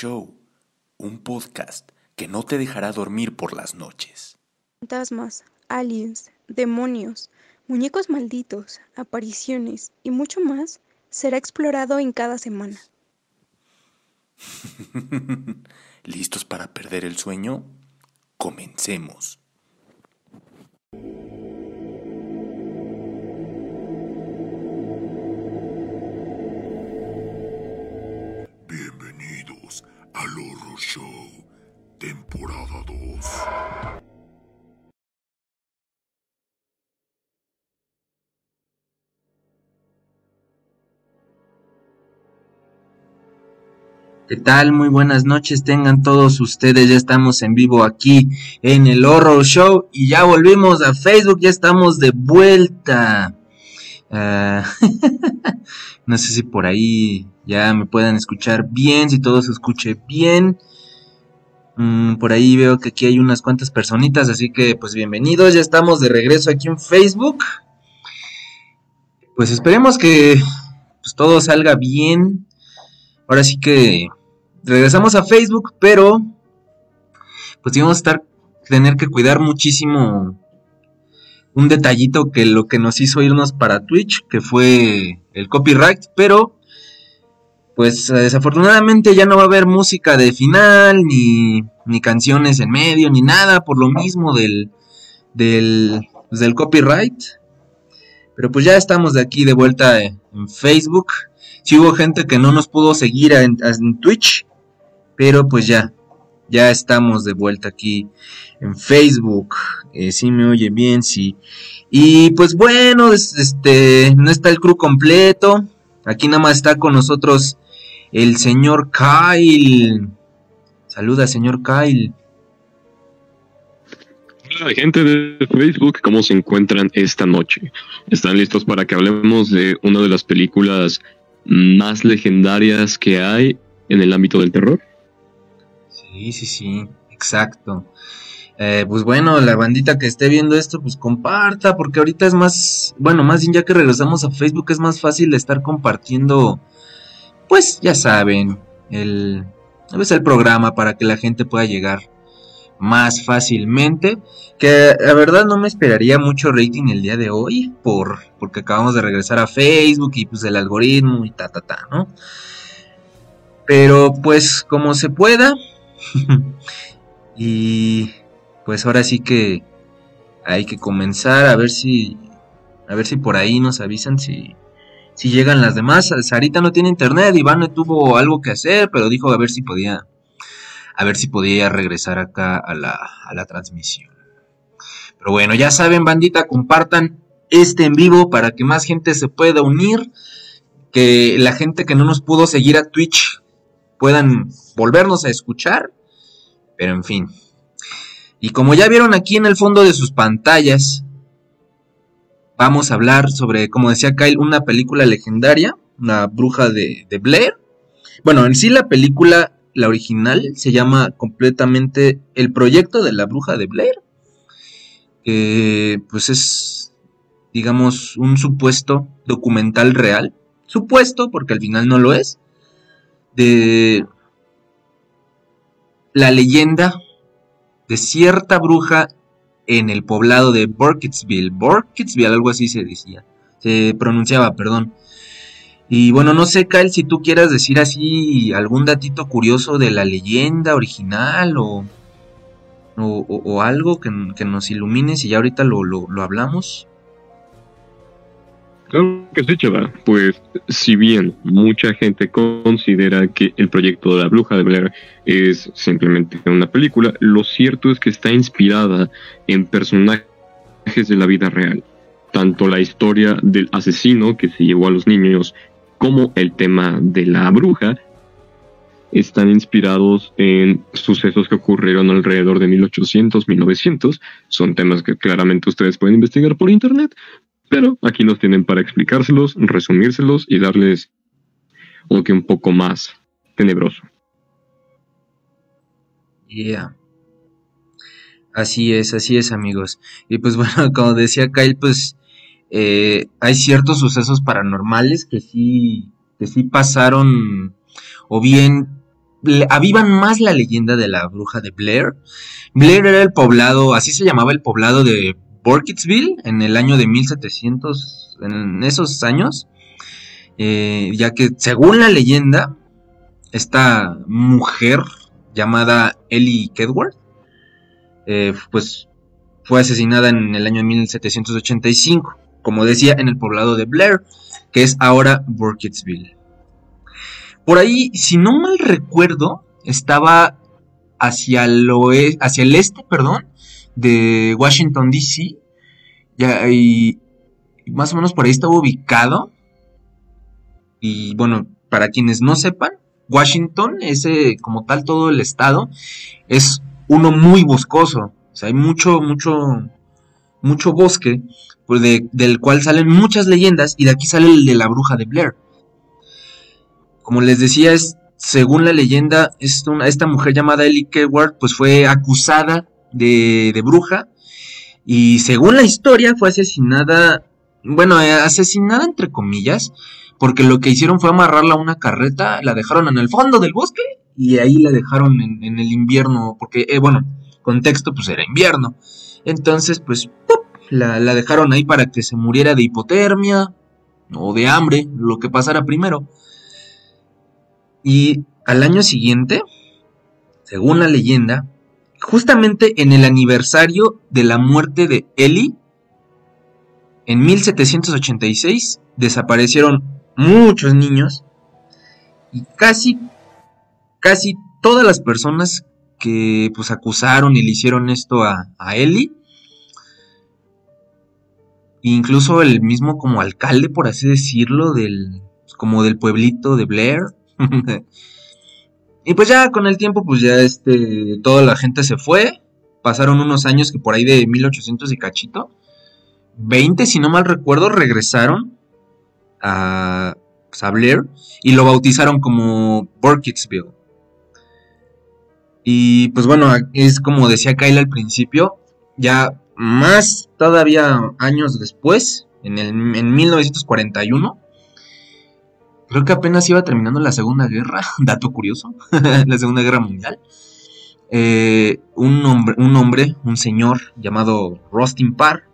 Show, un podcast que no te dejará dormir por las noches. Fantasmas, aliens, demonios, muñecos malditos, apariciones y mucho más será explorado en cada semana. ¿Listos para perder el sueño? Comencemos. Al Horror Show, temporada 2. ¿Qué tal? Muy buenas noches, tengan todos ustedes, ya estamos en vivo aquí en el Horror Show y ya volvimos a Facebook, ya estamos de vuelta. Ah, no sé si por ahí ya me puedan escuchar bien, si todo se escuche bien. Mm, por ahí veo que aquí hay unas cuantas personitas, así que pues bienvenidos, ya estamos de regreso aquí en Facebook. Pues esperemos que pues, todo salga bien. Ahora sí que regresamos a Facebook, pero pues íbamos a estar tener que cuidar muchísimo un detallito que lo que nos hizo irnos para Twitch, que fue el copyright, pero pues desafortunadamente ya no va a haber música de final, ni, ni canciones en medio, ni nada, por lo mismo del, del, pues, del copyright. Pero pues ya estamos de aquí de vuelta en Facebook. Si hubo gente que no nos pudo seguir en, en Twitch, pero pues ya, ya estamos de vuelta aquí en Facebook. Eh, si me oye bien, sí. Y pues bueno, este, no está el crew completo. Aquí nada más está con nosotros el señor Kyle. Saluda, señor Kyle. Hola, gente de Facebook, ¿cómo se encuentran esta noche? ¿Están listos para que hablemos de una de las películas más legendarias que hay en el ámbito del terror? Sí, sí, sí, exacto. Eh, pues bueno, la bandita que esté viendo esto, pues comparta, porque ahorita es más, bueno, más bien ya que regresamos a Facebook es más fácil estar compartiendo, pues ya saben, el, el programa para que la gente pueda llegar más fácilmente. Que la verdad no me esperaría mucho rating el día de hoy, por, porque acabamos de regresar a Facebook y pues el algoritmo y ta, ta, ta, ¿no? Pero pues como se pueda. y pues ahora sí que hay que comenzar a ver si a ver si por ahí nos avisan si si llegan las demás. Sarita no tiene internet, Iván tuvo algo que hacer, pero dijo a ver si podía a ver si podía regresar acá a la, a la transmisión. Pero bueno, ya saben, bandita, compartan este en vivo para que más gente se pueda unir, que la gente que no nos pudo seguir a Twitch puedan volvernos a escuchar. Pero en fin. Y como ya vieron aquí en el fondo de sus pantallas, vamos a hablar sobre, como decía Kyle, una película legendaria, una bruja de, Blair. Bueno, en sí la película, la original, se llama completamente El proyecto de la bruja de Blair. Que pues es, digamos, un supuesto documental real. Supuesto, porque al final no lo es. De la leyenda de cierta bruja en el poblado de Burkittsville. Burkittsville, algo así se decía. Se pronunciaba, perdón. Y bueno, no sé, Kyle, si tú quieras decir así algún datito curioso de la leyenda original o, o, o algo que, que, nos ilumine, si ya ahorita lo, lo, lo hablamos. Claro que sí, chaval. Pues, si bien mucha gente considera que el proyecto de la Bruja de Blair es simplemente una película, lo cierto es que está inspirada en personajes de la vida real. Tanto la historia del asesino que se llevó a los niños como el tema de la bruja están inspirados en sucesos que ocurrieron alrededor de 1800, 1900. Son temas que claramente ustedes pueden investigar por internet, pero aquí nos tienen para explicárselos, resumírselos y darles un que un poco más tenebroso. Yeah. Así es, así es, amigos. Y pues bueno, como decía Kyle, pues eh, hay ciertos sucesos paranormales que sí, que sí pasaron, o bien avivan más la leyenda de la bruja de Blair. Blair era el poblado, así se llamaba el poblado de Burkittsville en el año de 1700, en esos años, eh, ya que según la leyenda, esta mujer llamada Ellie Kedward, eh, pues fue asesinada en el año de 1785, como decía, en el poblado de Blair, que es ahora Burkittsville. Por ahí, si no mal recuerdo, estaba hacia el, hacia el este, perdón, de Washington, D.C. Y, más o menos por ahí estaba ubicado. Y bueno, para quienes no sepan, Washington, ese como tal todo el estado, es uno muy boscoso. O sea, hay mucho, mucho, mucho bosque, pues del cual salen muchas leyendas y de aquí sale el de la bruja de Blair. Como les decía, es, según la leyenda, es esta mujer llamada Ellie Keward, pues fue acusada de, bruja y según la historia fue asesinada, bueno, eh, asesinada entre comillas, porque lo que hicieron fue amarrarla a una carreta, la dejaron en el fondo del bosque y ahí la dejaron en, el invierno, porque, eh, bueno, contexto, pues era invierno. Entonces, pues, La, la dejaron ahí para que se muriera de hipotermia o de hambre, lo que pasara primero. Y al año siguiente, según la leyenda, justamente en el aniversario de la muerte de Eli, en 1786 desaparecieron muchos niños y casi, casi todas las personas que pues acusaron y le hicieron esto a, a Eli, incluso el mismo como alcalde, por así decirlo, del, como del pueblito de Blair. y pues ya con el tiempo, pues ya este, toda la gente se fue. Pasaron unos años que por ahí de 1800 y cachito. 20, si no mal recuerdo, regresaron a, pues, Blair y lo bautizaron como Burkittsville. Y pues bueno, es como decía Kyle al principio, ya más todavía años después, en, el, en 1941, creo que apenas iba terminando la Segunda Guerra, dato curioso, la Segunda Guerra Mundial. Eh, un, hombre, un hombre, un señor llamado Rustin Parr,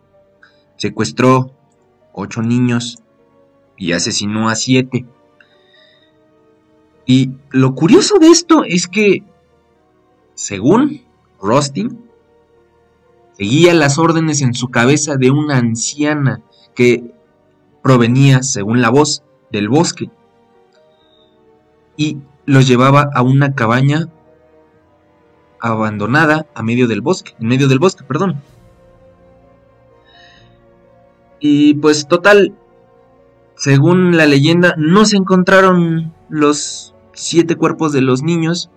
secuestró ocho niños y asesinó a siete. Y lo curioso de esto es que, según Rustin, seguía las órdenes en su cabeza de una anciana que provenía, según la voz, del bosque. Y los llevaba a una cabaña abandonada a medio del bosque, en medio del bosque, perdón. Y pues total, según la leyenda, no se encontraron los siete cuerpos de los niños.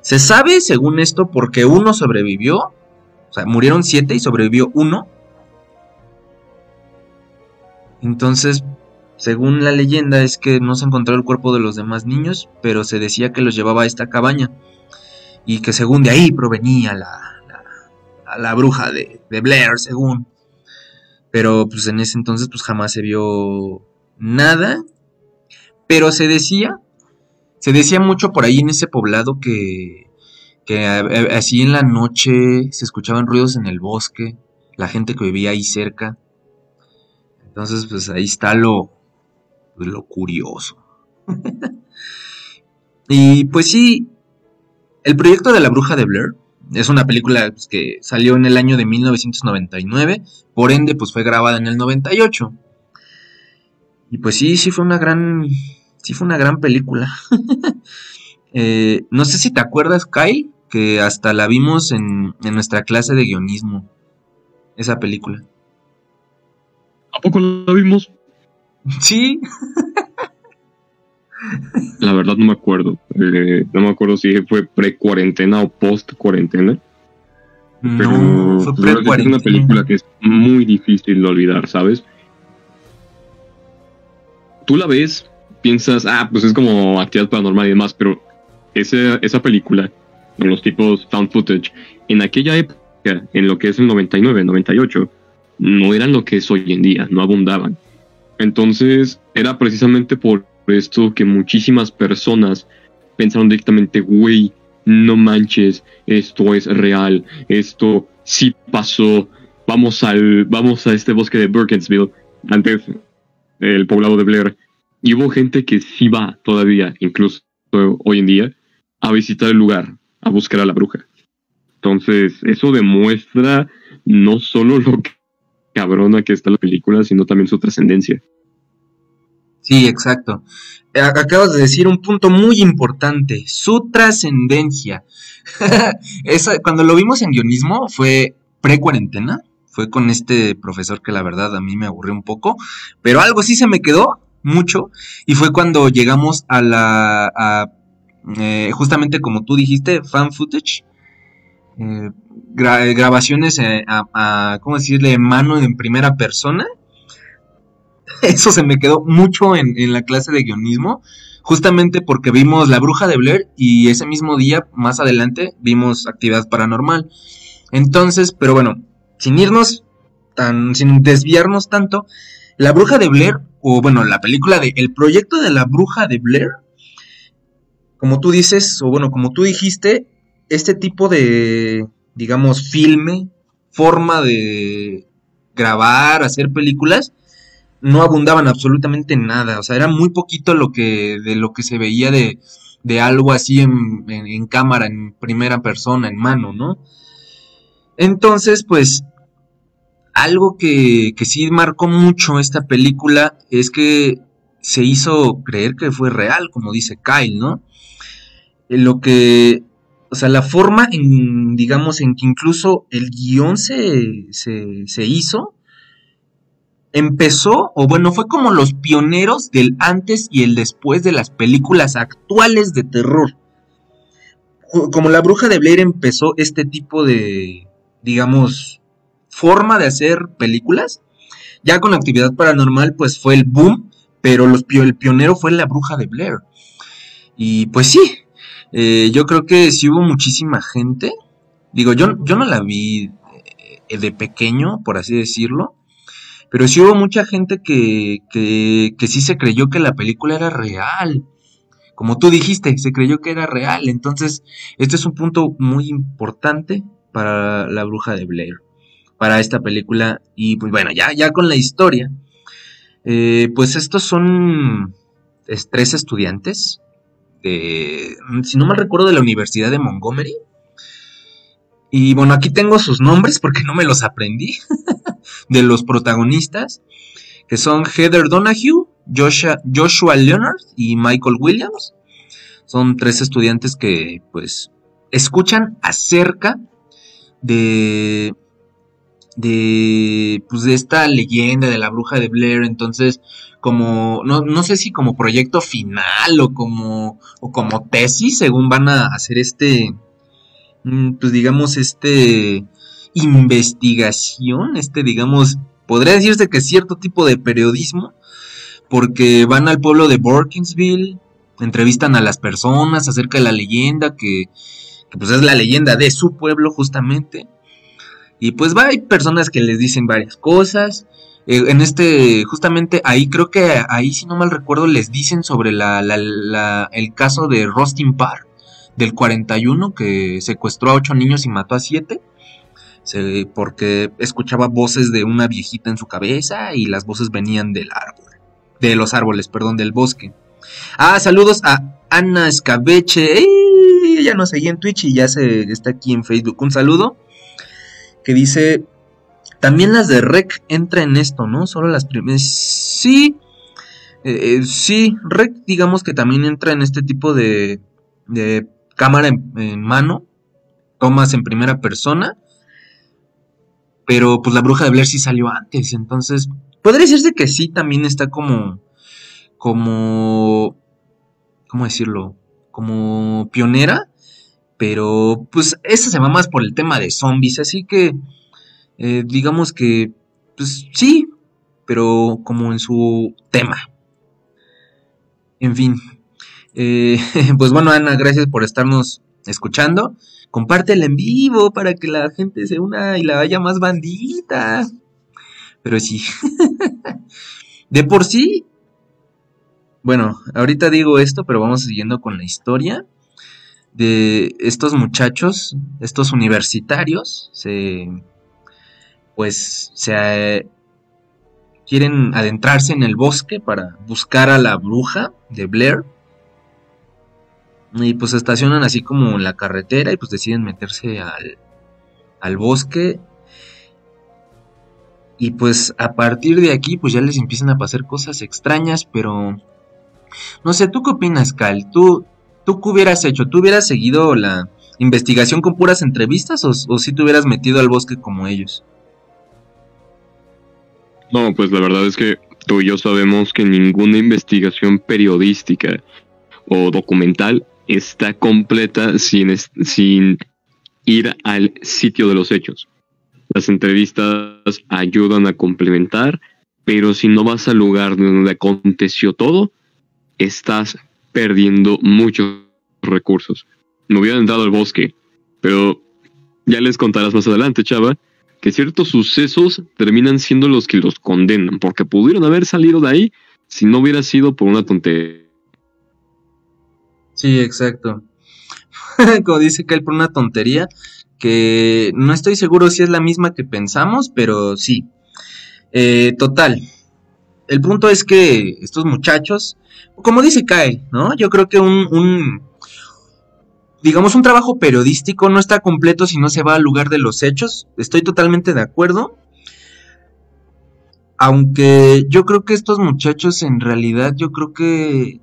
Se sabe, según esto, porque uno sobrevivió. O sea, murieron siete y sobrevivió uno. Entonces, según la leyenda, es que no se encontró el cuerpo de los demás niños, pero se decía que los llevaba a esta cabaña. Y que según de ahí provenía la, la, bruja de, de Blair, según. Pero pues en ese entonces pues jamás se vio nada, pero se decía, se decía mucho por ahí en ese poblado que, que así en la noche se escuchaban ruidos en el bosque, la gente que vivía ahí cerca. Entonces, pues ahí está lo, lo curioso. y pues sí, el proyecto de la bruja de Blair es una película pues, que salió en el año de 1999, por ende pues fue grabada en el 98. Y pues sí, sí fue una gran, sí fue una gran película. Eh, no sé si te acuerdas, Kyle, que hasta la vimos en, en nuestra clase de guionismo, esa película. ¿A poco la vimos? Sí. La verdad no me acuerdo. Eh, no me acuerdo si fue pre-cuarentena o post-cuarentena. No, fue pre-cuarentena. Es una película que es muy difícil de olvidar, ¿sabes? tú la ves, piensas, ah, pues es como actividad paranormal y demás, pero ese, esa película, los tipos found footage, en aquella época, en lo que es el 99, 98, no eran lo que es hoy en día, no abundaban. Entonces, era precisamente por esto que muchísimas personas pensaron directamente, güey, no manches, esto es real, esto sí pasó, vamos al, vamos a este bosque de Burkensville, antes el poblado de Blair, y hubo gente que sí va todavía, incluso hoy en día, a visitar el lugar, a buscar a la bruja. Entonces, eso demuestra no solo lo cabrona que está la película, sino también su trascendencia. Sí, exacto. Acabas de decir un punto muy importante, su trascendencia. cuando lo vimos en guionismo fue pre-cuarentena, fue con este profesor que la verdad a mí me aburrió un poco, pero algo sí se me quedó mucho y fue cuando llegamos a la, eh, justamente como tú dijiste, fan footage, eh, grabaciones eh, a, ¿cómo decirle?, mano en primera persona. Eso se me quedó mucho en, en la clase de guionismo, justamente porque vimos La Bruja de Blair y ese mismo día, más adelante, vimos Actividad Paranormal. Entonces, pero bueno, sin irnos tan, sin desviarnos tanto, La Bruja de Blair, o bueno, la película de El proyecto de la Bruja de Blair, como tú dices, o bueno, como tú dijiste, este tipo de, digamos, filme, forma de grabar, hacer películas, no abundaban absolutamente nada. O sea, era muy poquito lo que, de lo que se veía de, de algo así en, en, cámara, en primera persona, en mano, ¿no? Entonces, pues, algo que, que sí marcó mucho esta película es que se hizo creer que fue real, como dice Kyle, ¿no? Lo que o sea, la forma en, digamos, en que incluso el guion se, se, hizo, empezó, o bueno, fue como los pioneros del antes y el después de las películas actuales de terror. Como la bruja de Blair empezó este tipo de, digamos, forma de hacer películas, ya con actividad paranormal pues fue el boom, pero los, el pionero fue la bruja de Blair. Y pues sí, eh, yo creo que sí hubo muchísima gente. Digo, yo, yo no la vi eh, de pequeño, por así decirlo. Pero sí hubo mucha gente que, que, que sí se creyó que la película era real. Como tú dijiste, se creyó que era real. Entonces, este es un punto muy importante para la bruja de Blair. Para esta película. Y pues bueno, ya, ya con la historia. Eh, pues estos son tres estudiantes si no mal recuerdo, de la Universidad de Montgomery. Y bueno, aquí tengo sus nombres porque no me los aprendí, de los protagonistas, que son Heather Donahue, Joshua, Joshua Leonard y Michael Williams. Son tres estudiantes que pues escuchan acerca de de pues de esta leyenda de la bruja de Blair entonces como no, no sé si como proyecto final o como o como tesis según van a hacer este mm, pues digamos este investigación este digamos podría decirse que cierto tipo de periodismo porque van al pueblo de Borkinsville entrevistan a las personas acerca de la leyenda que, que pues es la leyenda de su pueblo justamente y pues va, hay personas que les dicen varias cosas. Eh, en este, justamente ahí creo que ahí, si no mal recuerdo, les dicen sobre la, el caso de Rustin Parr del 41 que secuestró a ocho niños y mató a siete. porque escuchaba voces de una viejita en su cabeza y las voces venían del árbol. De los árboles, perdón, del bosque. Ah, saludos a Ana Escabeche. Ella nos seguía en Twitch y ya se está aquí en Facebook. Un saludo que dice, también las de Rec entra en esto, ¿no? Solo las primeras... Sí, eh, eh, sí, Rec digamos que también entra en este tipo de, de cámara en, mano, tomas en primera persona, pero pues la bruja de Blair sí salió antes, entonces podría decirse que sí también está como, como, ¿cómo decirlo? Como pionera pero pues esa se va más por el tema de zombies, así que eh, digamos que pues sí, pero como en su tema. En fin, eh, pues bueno Ana, gracias por estarnos escuchando. Compártela en vivo para que la gente se una y la vaya más bandita. Pero sí, de por sí, bueno, ahorita digo esto, pero vamos siguiendo con la historia de estos muchachos, estos universitarios, se, pues se quieren adentrarse en el bosque para buscar a la bruja de Blair. Y pues estacionan así como en la carretera y pues deciden meterse al, al bosque. Y pues a partir de aquí pues ya les empiezan a pasar cosas extrañas, pero... No sé, ¿tú qué opinas, Cal? ¿Tú, ¿Tú qué hubieras hecho? ¿Tú hubieras seguido la investigación con puras entrevistas o, si te hubieras metido al bosque como ellos? No, pues la verdad es que tú y yo sabemos que ninguna investigación periodística o documental está completa sin, sin ir al sitio de los hechos. Las entrevistas ayudan a complementar, pero si no vas al lugar donde aconteció todo, estás perdiendo muchos recursos. Me hubiera entrado al bosque, pero ya les contarás más adelante, chava, que ciertos sucesos terminan siendo los que los condenan, porque pudieron haber salido de ahí si no hubiera sido por una tontería. Sí, exacto. Como dice Kyle, por una tontería, que no estoy seguro si es la misma que pensamos, pero sí. Eh, total. El punto es que estos muchachos, como dice Kyle, ¿no? Yo creo que un digamos, un trabajo periodístico no está completo si no se va al lugar de los hechos. Estoy totalmente de acuerdo. Aunque yo creo que estos muchachos en realidad yo creo que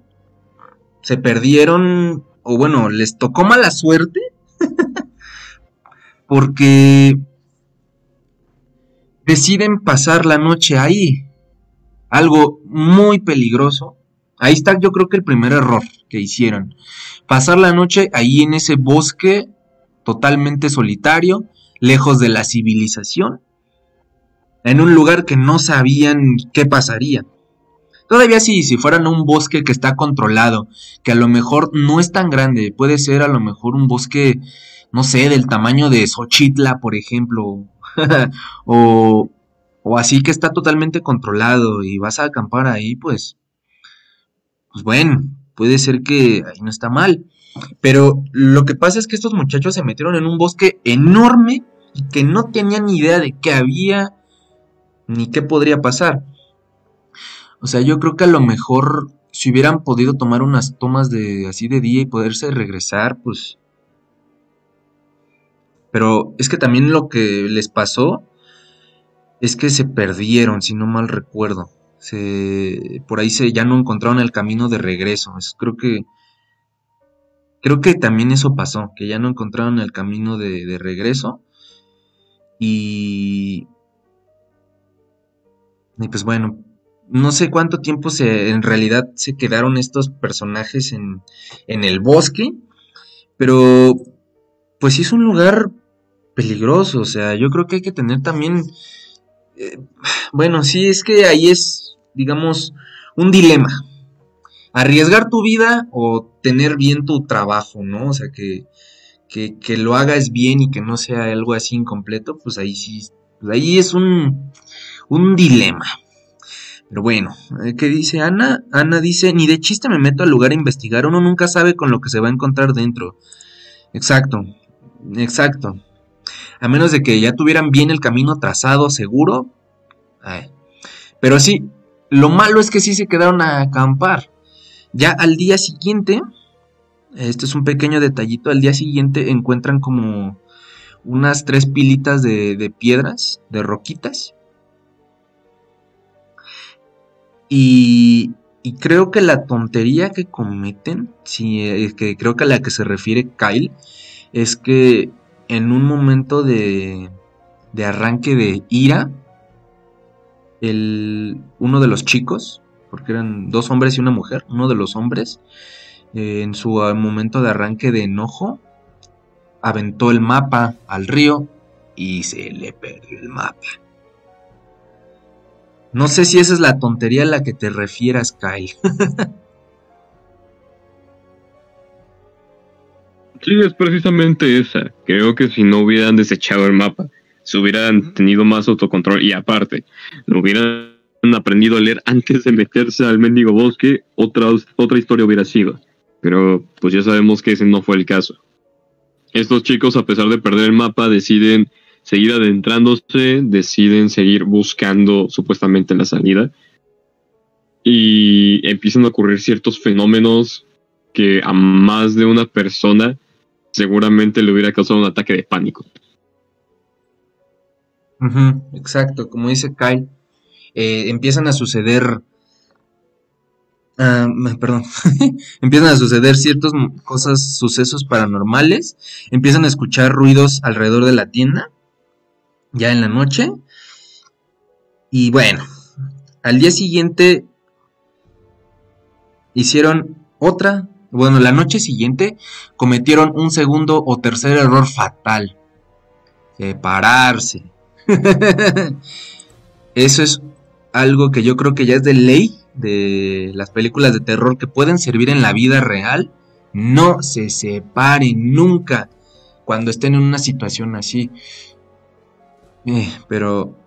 se perdieron o bueno, les tocó mala suerte. porque deciden pasar la noche ahí. Algo muy peligroso. Ahí está yo creo que el primer error que hicieron pasar la noche ahí en ese bosque totalmente solitario, lejos de la civilización, en un lugar que no sabían qué pasaría. Todavía si, si fueran un bosque que está controlado, que a lo mejor no es tan grande, puede ser a lo mejor un bosque, no sé, del tamaño de Xochitla, por ejemplo, o, o así que está totalmente controlado y vas a acampar ahí, pues, pues bueno, puede ser que ahí no está mal. Pero lo que pasa es que estos muchachos se metieron en un bosque enorme y que no tenían ni idea de qué había ni qué podría pasar. O sea, yo creo que a lo mejor si hubieran podido tomar unas tomas de así de día y poderse regresar, pues pero es que también lo que les pasó es que se perdieron, si no mal recuerdo se, por ahí se, ya no encontraron el camino de regreso. creo que creo que también eso pasó, que ya no encontraron el camino de, regreso. Y, y pues bueno, no sé cuánto tiempo se, en realidad se quedaron estos personajes en, en el bosque, pero pues sí es un lugar peligroso, o sea, yo creo que hay que tener también, eh, bueno, sí es que ahí es digamos, un dilema. Arriesgar tu vida o tener bien tu trabajo, ¿no? O sea, que, que, lo hagas bien y que no sea algo así incompleto, pues ahí sí, pues ahí es un, un dilema. Pero bueno, eh, ¿qué dice Ana? Ana dice, ni de chiste me meto al lugar a investigar, uno nunca sabe con lo que se va a encontrar dentro. Exacto, exacto. A menos de que ya tuvieran bien el camino trazado, seguro. Pero sí, lo malo es que sí se quedaron a acampar. Ya al día siguiente, este es un pequeño detallito, al día siguiente encuentran como unas tres pilitas de, piedras, de roquitas. Y, y, creo que la tontería que cometen, eh, que creo que a la que se refiere Kyle, es que en un momento de, de arranque de ira, el, uno de los chicos, porque eran dos hombres y una mujer, uno de los hombres, eh, en su ah, momento de arranque de enojo, aventó el mapa al río y se le perdió el mapa. No sé si esa es la tontería a la que te refieras, Kyle. sí, es precisamente esa. Creo que si no hubieran desechado el mapa, se hubieran tenido más autocontrol y aparte, lo hubieran aprendido a leer antes de meterse al mendigo bosque, otra, otra historia hubiera sido. Pero pues ya sabemos que ese no fue el caso. Estos chicos, a pesar de perder el mapa, deciden seguir adentrándose, deciden seguir buscando supuestamente la salida. Y empiezan a ocurrir ciertos fenómenos que a más de una persona seguramente le hubiera causado un ataque de pánico. exacto, como dice Kyle, eh, empiezan a suceder, ah, perdón, empiezan a suceder ciertas cosas, sucesos paranormales, empiezan a escuchar ruidos alrededor de la tienda, ya en la noche, y bueno, al día siguiente hicieron otra bueno, la noche siguiente cometieron un segundo o tercer error fatal. Separarse. Eso es algo que yo creo que ya es de ley de las películas de terror que pueden servir en la vida real. No se separen nunca cuando estén en una situación así. Eh, pero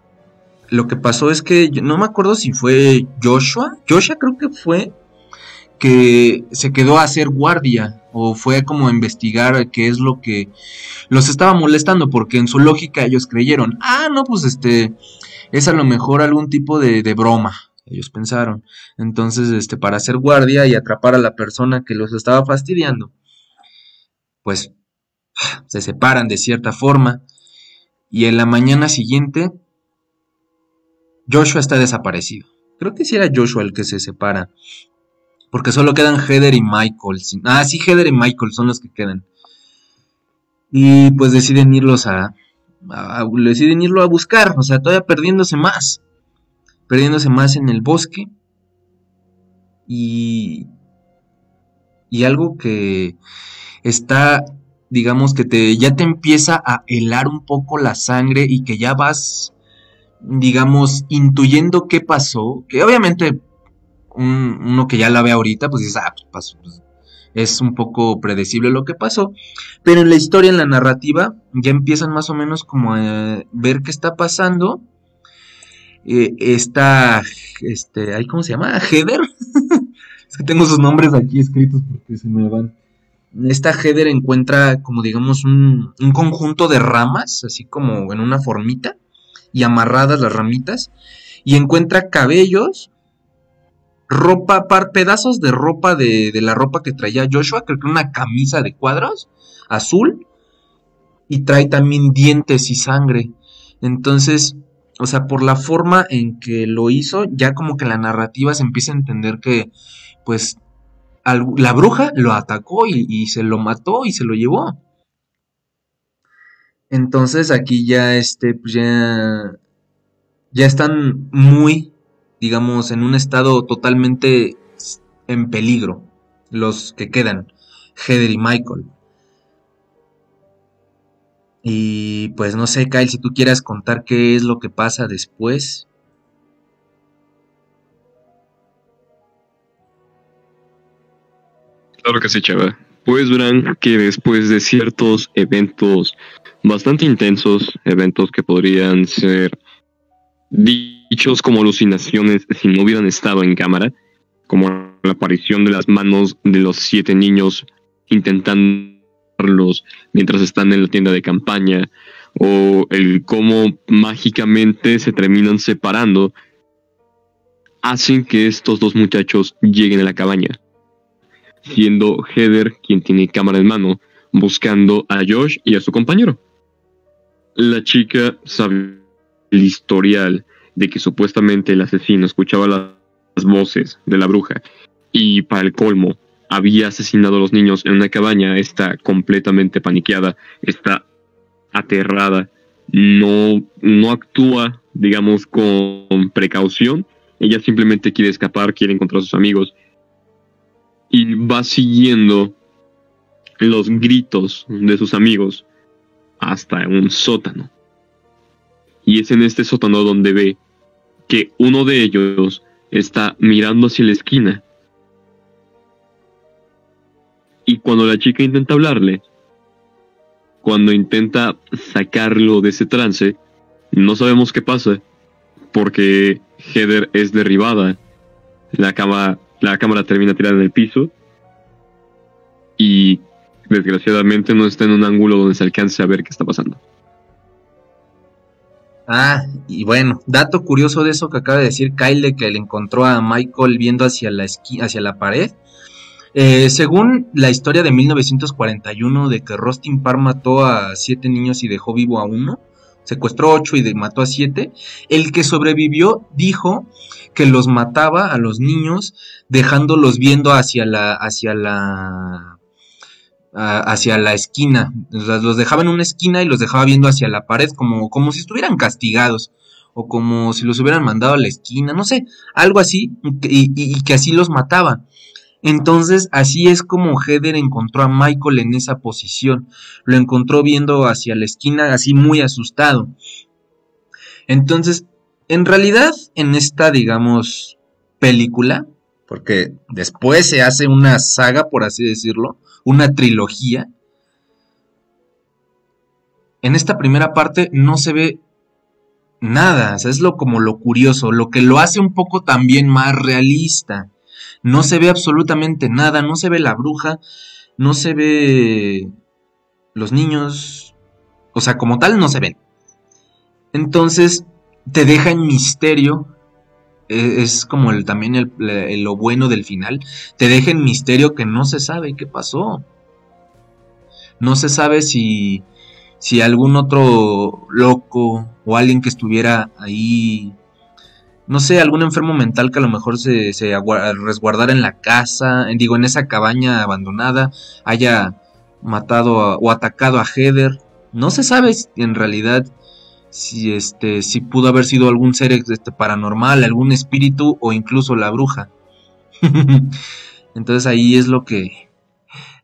lo que pasó es que no me acuerdo si fue Joshua. Joshua creo que fue que se quedó a hacer guardia o fue como a investigar qué es lo que los estaba molestando porque en su lógica ellos creyeron, ah, no, pues este es a lo mejor algún tipo de, de broma, ellos pensaron. Entonces, este, para hacer guardia y atrapar a la persona que los estaba fastidiando, pues se separan de cierta forma y en la mañana siguiente Joshua está desaparecido. Creo que sí era Joshua el que se separa porque solo quedan Heather y Michael. Ah, sí, Heather y Michael son los que quedan. Y pues deciden irlos a, deciden irlo a buscar, o sea, todavía perdiéndose más. Perdiéndose más en el bosque. Y y algo que está digamos que te ya te empieza a helar un poco la sangre y que ya vas digamos intuyendo qué pasó, que obviamente uno que ya la ve ahorita, pues dices, ah, pues, pues, es un poco predecible lo que pasó. Pero en la historia, en la narrativa, ya empiezan más o menos como a ver qué está pasando. Eh, esta, este, ¿cómo se llama? Heather. es que tengo sus nombres aquí escritos porque se me van. Esta Heather encuentra como digamos un, un conjunto de ramas, así como en una formita, y amarradas las ramitas, y encuentra cabellos ropa, par, pedazos de ropa de, de, la ropa que traía Joshua, creo que una camisa de cuadros azul y trae también dientes y sangre. Entonces, o sea, por la forma en que lo hizo, ya como que la narrativa se empieza a entender que, pues, la bruja lo atacó y, y se lo mató y se lo llevó. Entonces aquí ya, este, pues ya, ya están muy digamos, en un estado totalmente en peligro, los que quedan, Heather y Michael. Y pues no sé, Kyle, si tú quieras contar qué es lo que pasa después. Claro que sí, chava. Pues verán que después de ciertos eventos bastante intensos, eventos que podrían ser dichos como alucinaciones si no hubieran estado en cámara, como la aparición de las manos de los siete niños intentándolos mientras están en la tienda de campaña, o el cómo mágicamente se terminan separando, hacen que estos dos muchachos lleguen a la cabaña, siendo Heather quien tiene cámara en mano, buscando a Josh y a su compañero. La chica sabe el historial de que supuestamente el asesino escuchaba las voces de la bruja y para el colmo había asesinado a los niños en una cabaña, está completamente paniqueada, está aterrada, no, no actúa, digamos, con precaución, ella simplemente quiere escapar, quiere encontrar a sus amigos y va siguiendo los gritos de sus amigos hasta un sótano. Y es en este sótano donde ve que uno de ellos está mirando hacia la esquina. Y cuando la chica intenta hablarle, cuando intenta sacarlo de ese trance, no sabemos qué pasa, porque Heather es derribada. La cama, la cámara termina tirada en el piso y desgraciadamente no está en un ángulo donde se alcance a ver qué está pasando. Ah, y bueno, dato curioso de eso que acaba de decir Kyle, que le encontró a Michael viendo hacia la, hacia la pared. Eh, según la historia de 1941 de que Rustin Parr mató a siete niños y dejó vivo a uno, secuestró ocho y mató a siete, el que sobrevivió dijo que los mataba a los niños dejándolos viendo hacia la, hacia la hacia la esquina. Los dejaba en una esquina y los dejaba viendo hacia la pared como, como si estuvieran castigados o como si los hubieran mandado a la esquina, no sé, algo así, y, que así los mataba. Entonces, así es como Heather encontró a Michael en esa posición. Lo encontró viendo hacia la esquina, así muy asustado. Entonces, en realidad, en esta, digamos, película, porque después se hace una saga, por así decirlo, una trilogía. En esta primera parte no se ve nada, es lo como lo curioso, lo que lo hace un poco también más realista. No se ve absolutamente nada, no se ve la bruja, no se ve los niños, o sea, como tal no se ven. Entonces te deja en misterio es como el, también el, lo bueno del final, te deja en misterio que no se sabe qué pasó. No se sabe si, si algún otro loco o alguien que estuviera ahí, no sé, algún enfermo mental que a lo mejor se, se resguardara en la casa, digo, en esa cabaña abandonada, haya matado o atacado a Heather. No se sabe en realidad si este si pudo haber sido algún ser este, paranormal, algún espíritu o incluso la bruja. Entonces ahí es lo que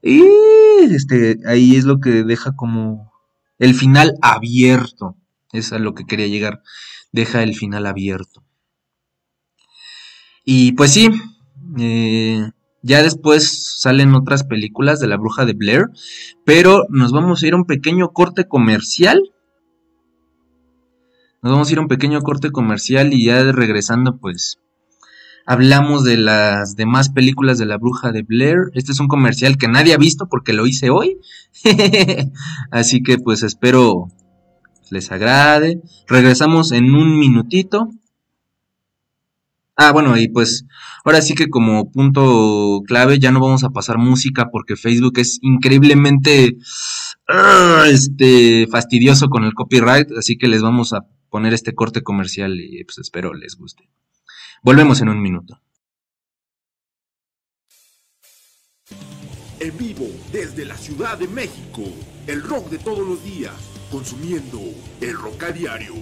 este ahí es lo que deja como el final abierto. Es a lo que quería llegar. Deja el final abierto. Y pues sí, eh, ya después salen otras películas de la bruja de Blair, pero nos vamos a ir a un pequeño corte comercial nos vamos a ir a un pequeño corte comercial y ya regresando pues hablamos de las demás películas de la bruja de Blair. Este es un comercial que nadie ha visto porque lo hice hoy. Así que pues espero les agrade. Regresamos en un minutito. Ah, bueno, y pues ahora sí que como punto clave ya no vamos a pasar música porque Facebook es increíblemente ah, este fastidioso con el copyright, así que les vamos a poner este corte comercial y pues espero les guste. Volvemos en un minuto. En vivo desde la Ciudad de México, el rock de todos los días, consumiendo el rock a diario.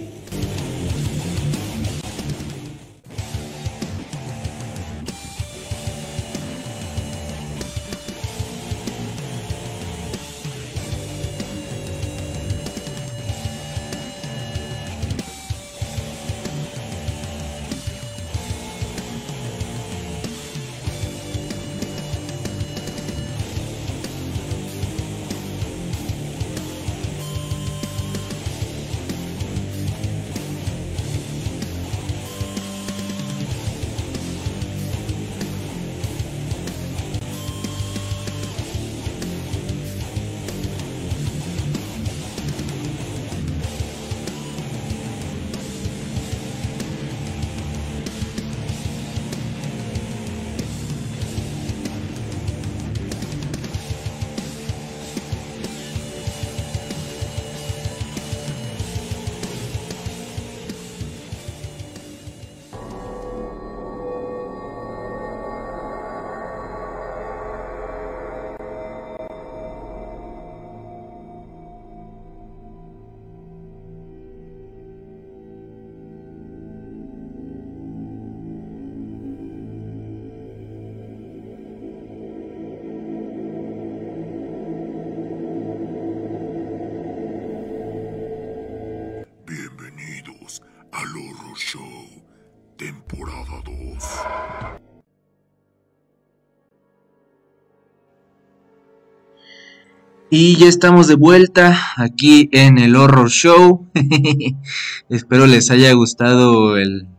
Y ya estamos de vuelta aquí en el Horror Show. Espero les haya gustado el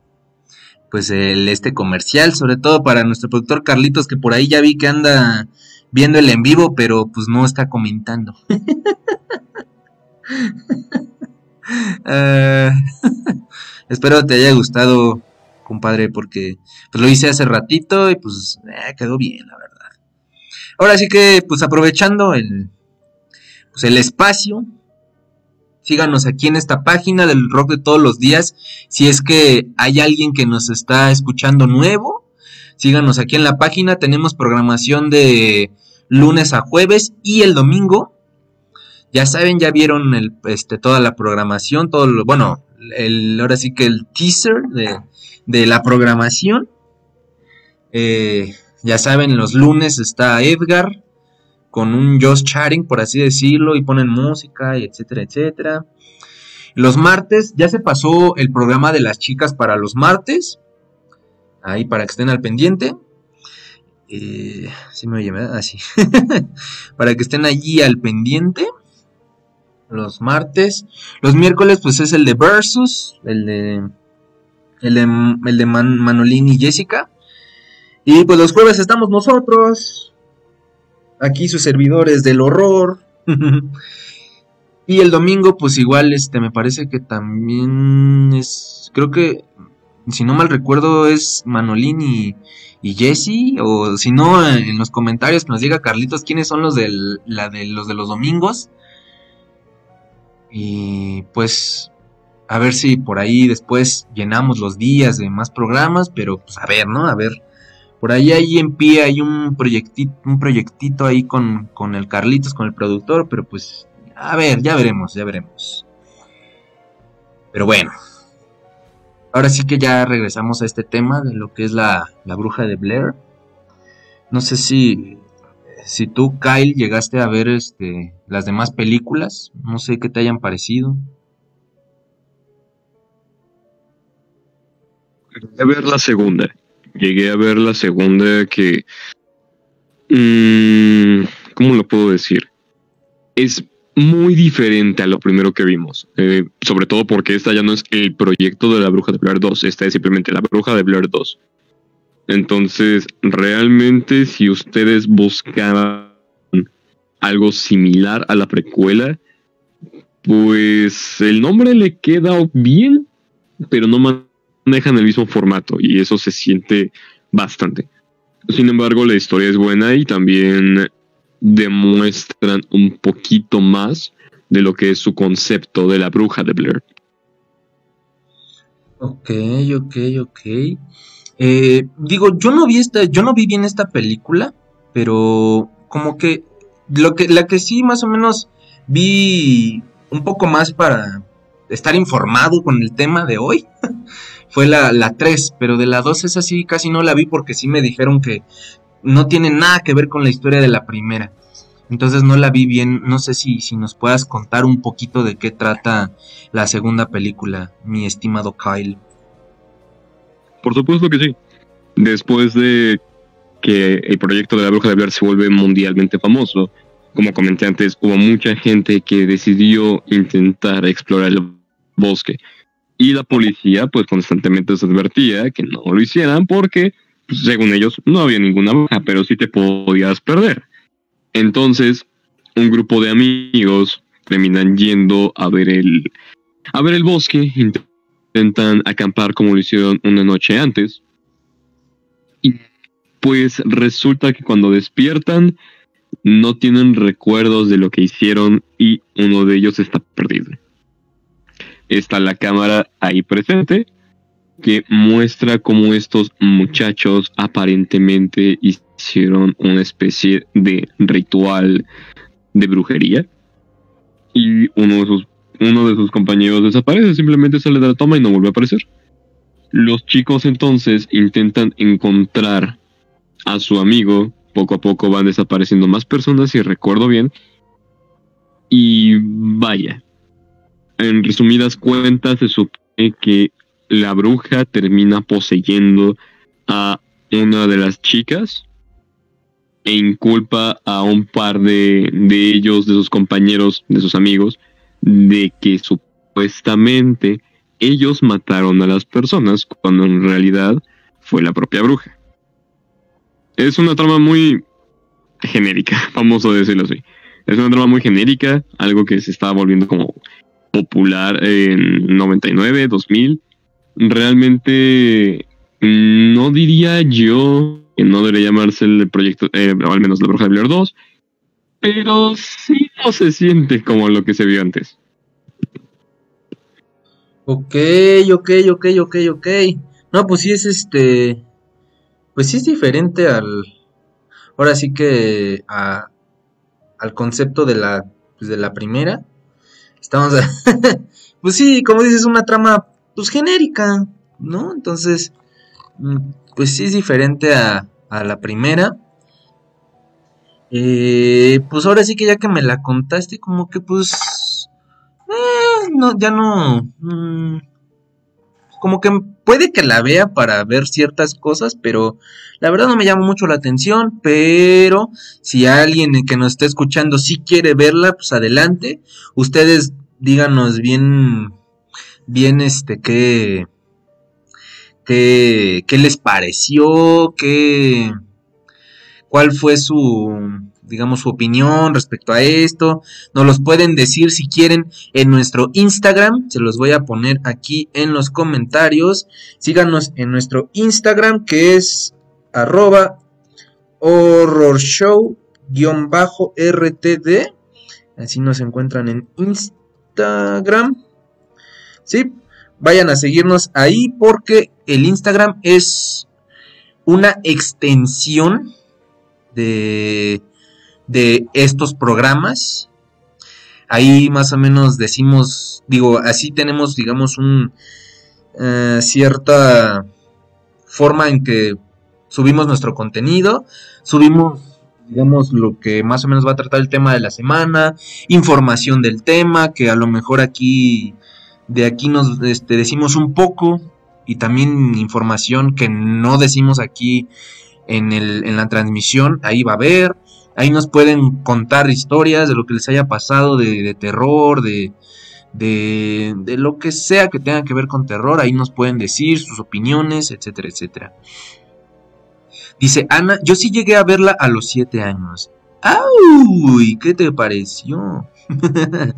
pues el este comercial, sobre todo para nuestro productor Carlitos que por ahí ya vi que anda viendo el en vivo, pero pues no está comentando. uh, espero te haya gustado, compadre, porque pues lo hice hace ratito y pues eh, quedó bien, la verdad. Ahora sí que pues aprovechando el pues, el espacio. Síganos aquí en esta página del rock de todos los días. Si es que hay alguien que nos está escuchando nuevo, síganos aquí en la página. Tenemos programación de lunes a jueves y el domingo. Ya saben, ya vieron el, este, toda la programación, todo lo, bueno, el, ahora sí que el teaser de, de la programación. Eh, ya saben, los lunes está Edgar, con un Josh Chatting, por así decirlo, y ponen música, y etcétera, etcétera. Los martes, ya se pasó el programa de las chicas para los martes. Ahí para que estén al pendiente. Eh, sí me oye, Así. Ah, para que estén allí al pendiente. Los martes. Los miércoles, pues es el de Versus. El de. El de, el de Manolini y Jessica. Y pues los jueves estamos nosotros aquí sus servidores del horror. y el domingo, pues igual, este, me parece que también es, creo que, si no mal recuerdo, es Manolín y, y Jesse, o si no, en los comentarios que nos diga Carlitos quiénes son los, del, la de, los de los domingos. Y pues, a ver si por ahí después llenamos los días de más programas, pero pues a ver, ¿no? A ver por ahí ahí en pie hay un proyectito, un proyectito ahí con, con el Carlitos, con el productor, pero pues a ver, ya veremos, ya veremos. Pero bueno, ahora sí que ya regresamos a este tema de lo que es la, la bruja de Blair. No sé si, si tú, Kyle, llegaste a ver este, las demás películas. No sé qué te hayan parecido. A ver la segunda llegué a ver la segunda que... Mmm, ¿Cómo lo puedo decir? Es muy diferente a lo primero que vimos. Eh, sobre todo porque esta ya no es el proyecto de la Bruja de Blair 2, esta es simplemente la Bruja de Blair 2. Entonces, realmente si ustedes buscaban algo similar a la precuela, pues el nombre le queda bien, pero no manejan el mismo formato y eso se siente bastante. Sin embargo, la historia es buena y también demuestran un poquito más de lo que es su concepto de la bruja de Blair. Ok, ok, ok. Eh, digo, yo no vi esta, yo no vi bien esta película, pero como que lo que la que sí más o menos vi un poco más para estar informado con el tema de hoy fue la, la 3, pero de la 2 es así, casi no la vi porque sí me dijeron que no tiene nada que ver con la historia de la primera. Entonces no la vi bien, no sé si, si nos puedas contar un poquito de qué trata la segunda película, mi estimado Kyle. Por supuesto que sí. Después de que el proyecto de la bruja de Blair se vuelve mundialmente famoso, como comenté antes, hubo mucha gente que decidió intentar explorar el bosque y la policía pues constantemente se advertía que no lo hicieran porque pues, según ellos no había ninguna baja, pero sí te podías perder. Entonces, un grupo de amigos terminan yendo a ver el a ver el bosque, intentan acampar como lo hicieron una noche antes. Y pues resulta que cuando despiertan no tienen recuerdos de lo que hicieron y uno de ellos está perdido está la cámara ahí presente que muestra cómo estos muchachos aparentemente hicieron una especie de ritual de brujería y uno de sus uno de sus compañeros desaparece, simplemente sale de la toma y no vuelve a aparecer. Los chicos entonces intentan encontrar a su amigo, poco a poco van desapareciendo más personas si recuerdo bien. Y vaya, en resumidas cuentas, se supone que la bruja termina poseyendo a una de las chicas e inculpa a un par de, de ellos, de sus compañeros, de sus amigos, de que supuestamente ellos mataron a las personas cuando en realidad fue la propia bruja. Es una trama muy genérica, vamos a decirlo así. Es una trama muy genérica, algo que se estaba volviendo como popular en 99, 2000. Realmente no diría yo que no debería llamarse el proyecto, eh, o al menos la Bruja de Blair 2, pero sí no se siente como lo que se vio antes. Ok, ok, ok, ok, ok. No, pues sí es este. Pues sí es diferente al. Ahora sí que. Al concepto de la. Pues de la primera. Estamos. pues sí, como dices, una trama. Pues genérica. ¿No? Entonces. Mm, pues sí es diferente a, a la primera. Eh, pues ahora sí que ya que me la contaste, como que pues eh, no, ya no. Mm, como que puede que la vea para ver ciertas cosas, pero la verdad no me llama mucho la atención. Pero si alguien que nos está escuchando sí quiere verla, pues adelante. Ustedes díganos bien, bien este, qué, qué, qué les pareció, qué, cuál fue su digamos, su opinión respecto a esto. Nos los pueden decir si quieren en nuestro Instagram. Se los voy a poner aquí en los comentarios. Síganos en nuestro Instagram que es arroba horror show-rtd. Así nos encuentran en Instagram. Sí, vayan a seguirnos ahí porque el Instagram es una extensión de de estos programas. Ahí más o menos decimos, digo, así tenemos, digamos, un eh, cierta forma en que subimos nuestro contenido, subimos, digamos, lo que más o menos va a tratar el tema de la semana, información del tema, que a lo mejor aquí, de aquí nos este, decimos un poco, y también información que no decimos aquí en, el, en la transmisión, ahí va a haber. Ahí nos pueden contar historias de lo que les haya pasado, de, terror, de, de, de, lo que sea que tenga que ver con terror. Ahí nos pueden decir sus opiniones, etcétera, etcétera. Dice Ana, yo sí llegué a verla a los 7 años. ¡Ay! ¿Qué te pareció?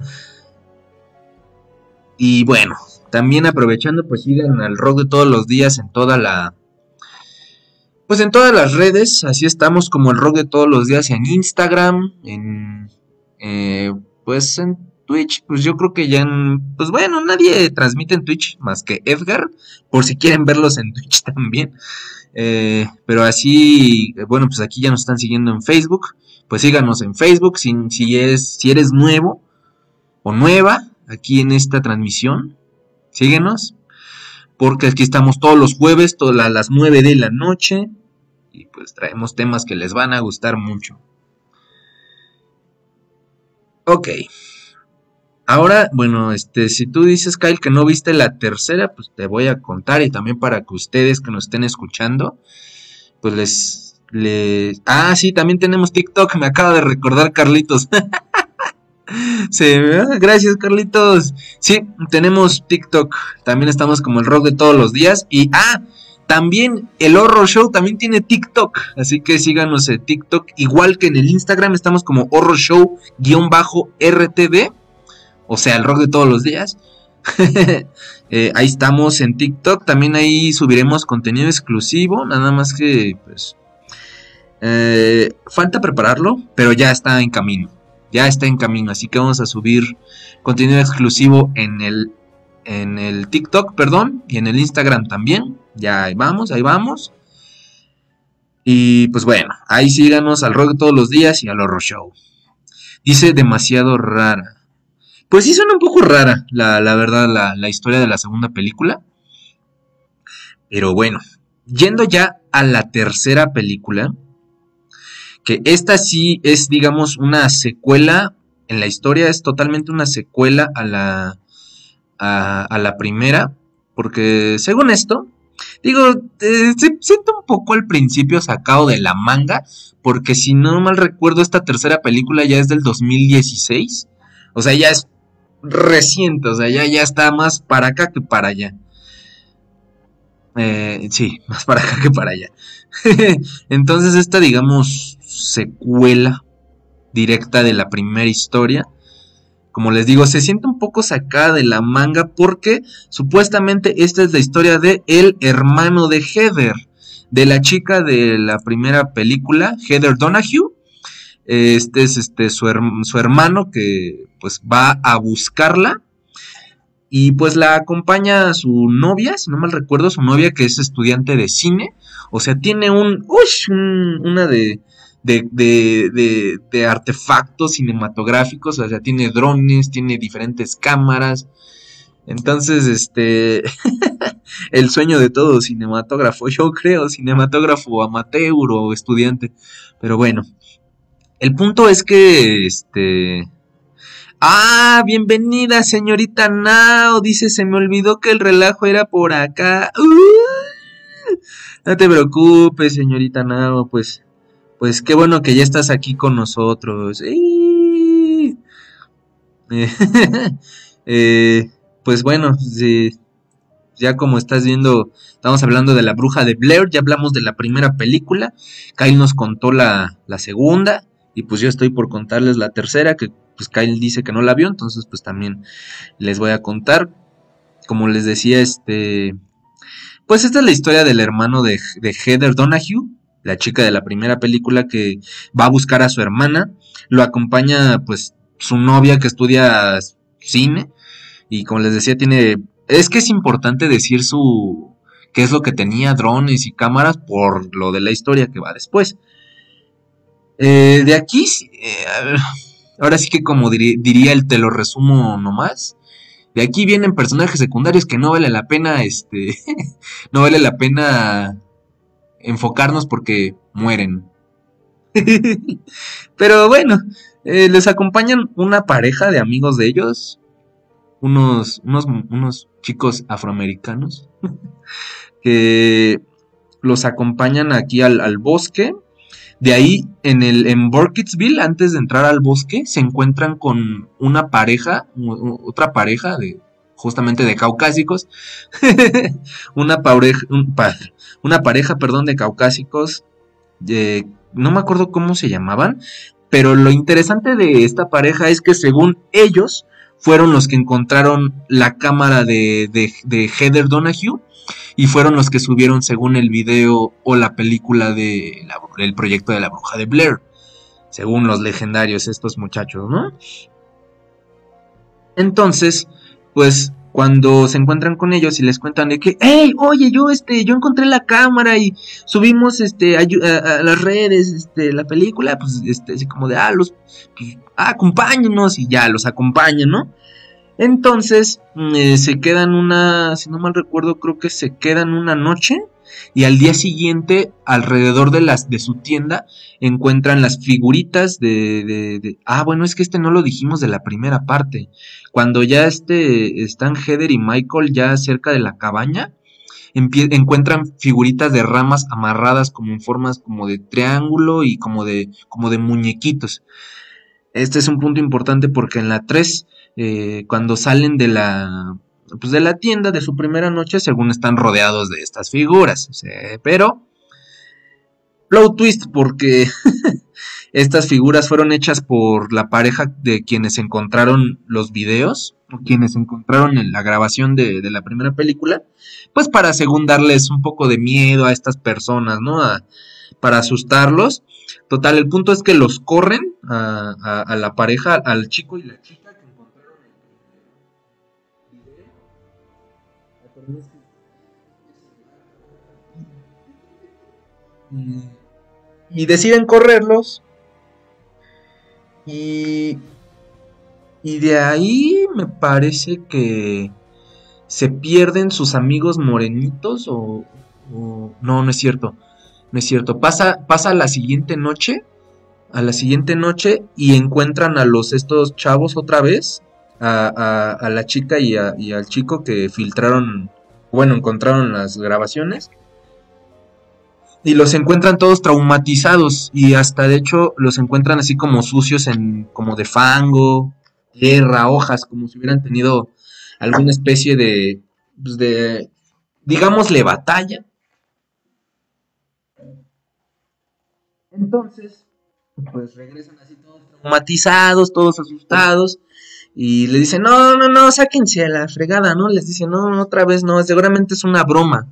y bueno, también aprovechando, pues sigan al rock de todos los días en toda la pues en todas las redes, así estamos como el rock de todos los días en Instagram, en eh, pues en Twitch, pues yo creo que ya en, pues bueno, nadie transmite en Twitch más que Edgar, por si quieren verlos en Twitch también. Eh, pero así, bueno, pues aquí ya nos están siguiendo en Facebook, pues síganos en Facebook si, si, es, si eres nuevo o nueva aquí en esta transmisión, síguenos, porque aquí estamos todos los jueves, todas las 9 de la noche, y pues traemos temas que les van a gustar mucho. Ok. Ahora, bueno, este, si tú dices, Kyle, que no viste la tercera, pues te voy a contar y también para que ustedes que nos estén escuchando, pues les, les... Ah, sí, también tenemos TikTok, me acaba de recordar Carlitos. Sí, gracias Carlitos. Sí, tenemos TikTok. También estamos como el rock de todos los días. Y ah, también el Horror Show también tiene TikTok. Así que síganos en TikTok. Igual que en el Instagram estamos como Horror Show-RTV. O sea, el rock de todos los días. Eh, ahí estamos en TikTok. También ahí subiremos contenido exclusivo. Nada más que pues. Eh, falta prepararlo. Pero ya está en camino ya está en camino, así que vamos a subir contenido exclusivo en el, en el TikTok, perdón, y en el Instagram también. Ya ahí vamos, ahí vamos. Y pues bueno, ahí síganos al rock todos los días y al horror show. Dice demasiado rara. Pues sí suena un poco rara, la, la verdad, la, la historia de la segunda película. Pero bueno, yendo ya a la tercera película, que esta sí es, digamos, una secuela en la historia, es totalmente una secuela a la, a, la primera, porque según esto, Digo, eh, se siento un poco al principio sacado de la manga, porque si no mal recuerdo, esta tercera película ya es del 2016. O sea, ya es reciente, o sea, ya, ya está más para acá que para allá. Eh, sí, más para acá que para allá. Entonces esta, digamos, secuela directa de la primera historia, como les digo, se siente un poco sacada de la manga porque supuestamente esta es la historia de el hermano de Heather, de la chica de la primera película, Heather Donahue. Este es este su, su hermano que pues va a buscarla y pues la acompaña su novia, si no mal recuerdo, su novia que es estudiante de cine. O sea, tiene un, una de, de, de, de, artefactos cinematográficos. O sea, tiene drones, tiene diferentes cámaras. Entonces, este, el sueño de todo cinematógrafo, yo creo, cinematógrafo amateur o estudiante. Pero bueno, el punto es que, este, Ah, bienvenida, señorita Nao. Dice, se me olvidó que el relajo era por acá. Uh, no te preocupes, señorita Nao. Pues, pues qué bueno que ya estás aquí con nosotros. Eh, pues bueno, ya como estás viendo, estamos hablando de la bruja de Blair. Ya hablamos de la primera película. Kyle nos contó la, la segunda. Y pues yo estoy por contarles la tercera, que pues Kyle dice que no la vio, entonces pues también les voy a contar. Como les decía, este... Pues esta es la historia del hermano de, Heather Donahue, la chica de la primera película que va a buscar a su hermana. Lo acompaña pues su novia que estudia cine. Y como les decía, tiene... Es que es importante decir su... qué es lo que tenía, drones y cámaras, por lo de la historia que va después. Eh, de aquí... Eh, Ahora sí que como diría el te lo resumo nomás. De aquí vienen personajes secundarios que no vale la pena, este, no vale la pena enfocarnos porque mueren. Pero bueno, eh, les acompañan una pareja de amigos de ellos, unos, unos, unos chicos afroamericanos, que los acompañan aquí al, al bosque de ahí, en el en Burkittsville, antes de entrar al bosque, se encuentran con una pareja, otra pareja de justamente de caucásicos, una pareja, una pareja, perdón, de caucásicos, no me acuerdo cómo se llamaban, pero lo interesante de esta pareja es que según ellos fueron los que encontraron la cámara de, de, Heather Donahue y fueron los que subieron según el video o la película de el proyecto de la bruja de Blair, según los legendarios estos muchachos, ¿no? Entonces, pues cuando se encuentran con ellos y les cuentan de que, hey, oye, yo este, yo encontré la cámara y subimos este a, las redes, este, la película, pues este, así como de, ah, los, ah, acompáñenos y ya los acompañan, ¿no? Entonces mm, eh, se quedan una, si no mal recuerdo, creo que se quedan una noche y al día siguiente alrededor de las de su tienda encuentran las figuritas de, de, ah bueno es que este no lo dijimos de la primera parte cuando ya este están Heather y Michael ya cerca de la cabaña encuentran figuritas de ramas amarradas como en formas como de triángulo y como de como de muñequitos. Este es un punto importante porque en la 3 eh, cuando salen de la pues de la tienda de su primera noche según están rodeados de estas figuras pero plot twist porque estas figuras fueron hechas por la pareja de quienes encontraron los videos o quienes encontraron en la grabación de, la primera película pues para según darles un poco de miedo a estas personas no para asustarlos. Total el punto es que los corren a, a la pareja al chico y la chica y deciden correrlos. Y, y de ahí me parece que se pierden sus amigos morenitos o, no, no es cierto. No es cierto. Pasa, pasa la siguiente noche. A la siguiente noche y encuentran a los estos chavos otra vez. A, a, la chica y, y al chico que filtraron bueno, encontraron las grabaciones y los encuentran todos traumatizados y hasta de hecho los encuentran así como sucios en como de fango, tierra, hojas, como si hubieran tenido alguna especie de pues de digámosle batalla. Entonces, pues regresan así todos traumatizados, todos asustados y le dicen, "No, no, no, sáquense a la fregada", ¿no? Les dicen, "No, otra vez no, seguramente es una broma."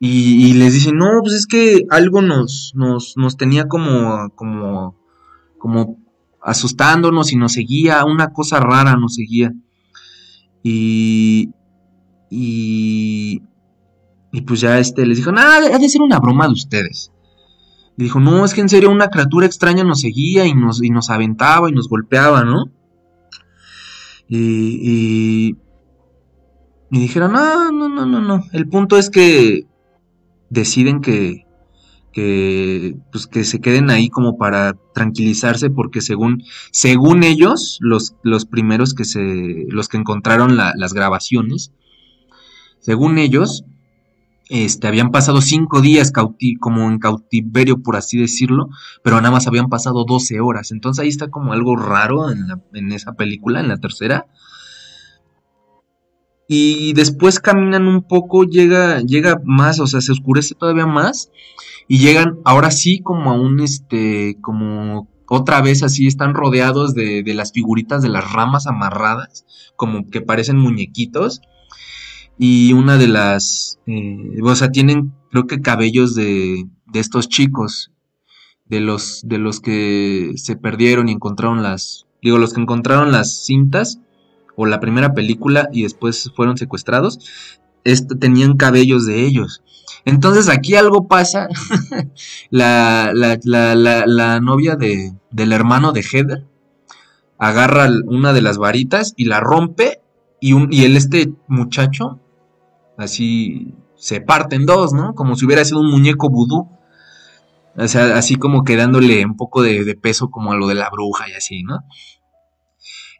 Y, les dicen, no, pues es que algo nos, nos, nos tenía como, como, como asustándonos y nos seguía, una cosa rara nos seguía. Y, y, y pues ya este les dijo, nada, ha de ser una broma de ustedes. Y dijo, no, es que en serio una criatura extraña nos seguía y nos, y nos aventaba y nos golpeaba, ¿no? Y, y, y dijeron, no, no, no, no, no. El punto es que deciden que, que, pues que se queden ahí como para tranquilizarse porque según, según ellos, los, los primeros que se, los que encontraron las grabaciones, según ellos, este, habían pasado cinco días como en cautiverio, por así decirlo, pero nada más habían pasado 12 horas. Entonces ahí está como algo raro en, en esa película, en la tercera, y después caminan un poco, llega, llega más, o sea, se oscurece todavía más y llegan ahora sí como a un, este, como otra vez así están rodeados de, de las figuritas de las ramas amarradas, como que parecen muñequitos. Y una de las, eh, o sea, tienen creo que cabellos de, de estos chicos, de los, de los que se perdieron y encontraron las, digo, los que encontraron las cintas o la primera película y después fueron secuestrados, tenían cabellos de ellos. Entonces aquí algo pasa, la, la, la, la, novia de, del hermano de Heather agarra una de las varitas y la rompe y, un, y él, este muchacho, así se parte en dos, ¿no? Como si hubiera sido un muñeco vudú. O sea, así como quedándole un poco de, de peso como a lo de la bruja y así, ¿no?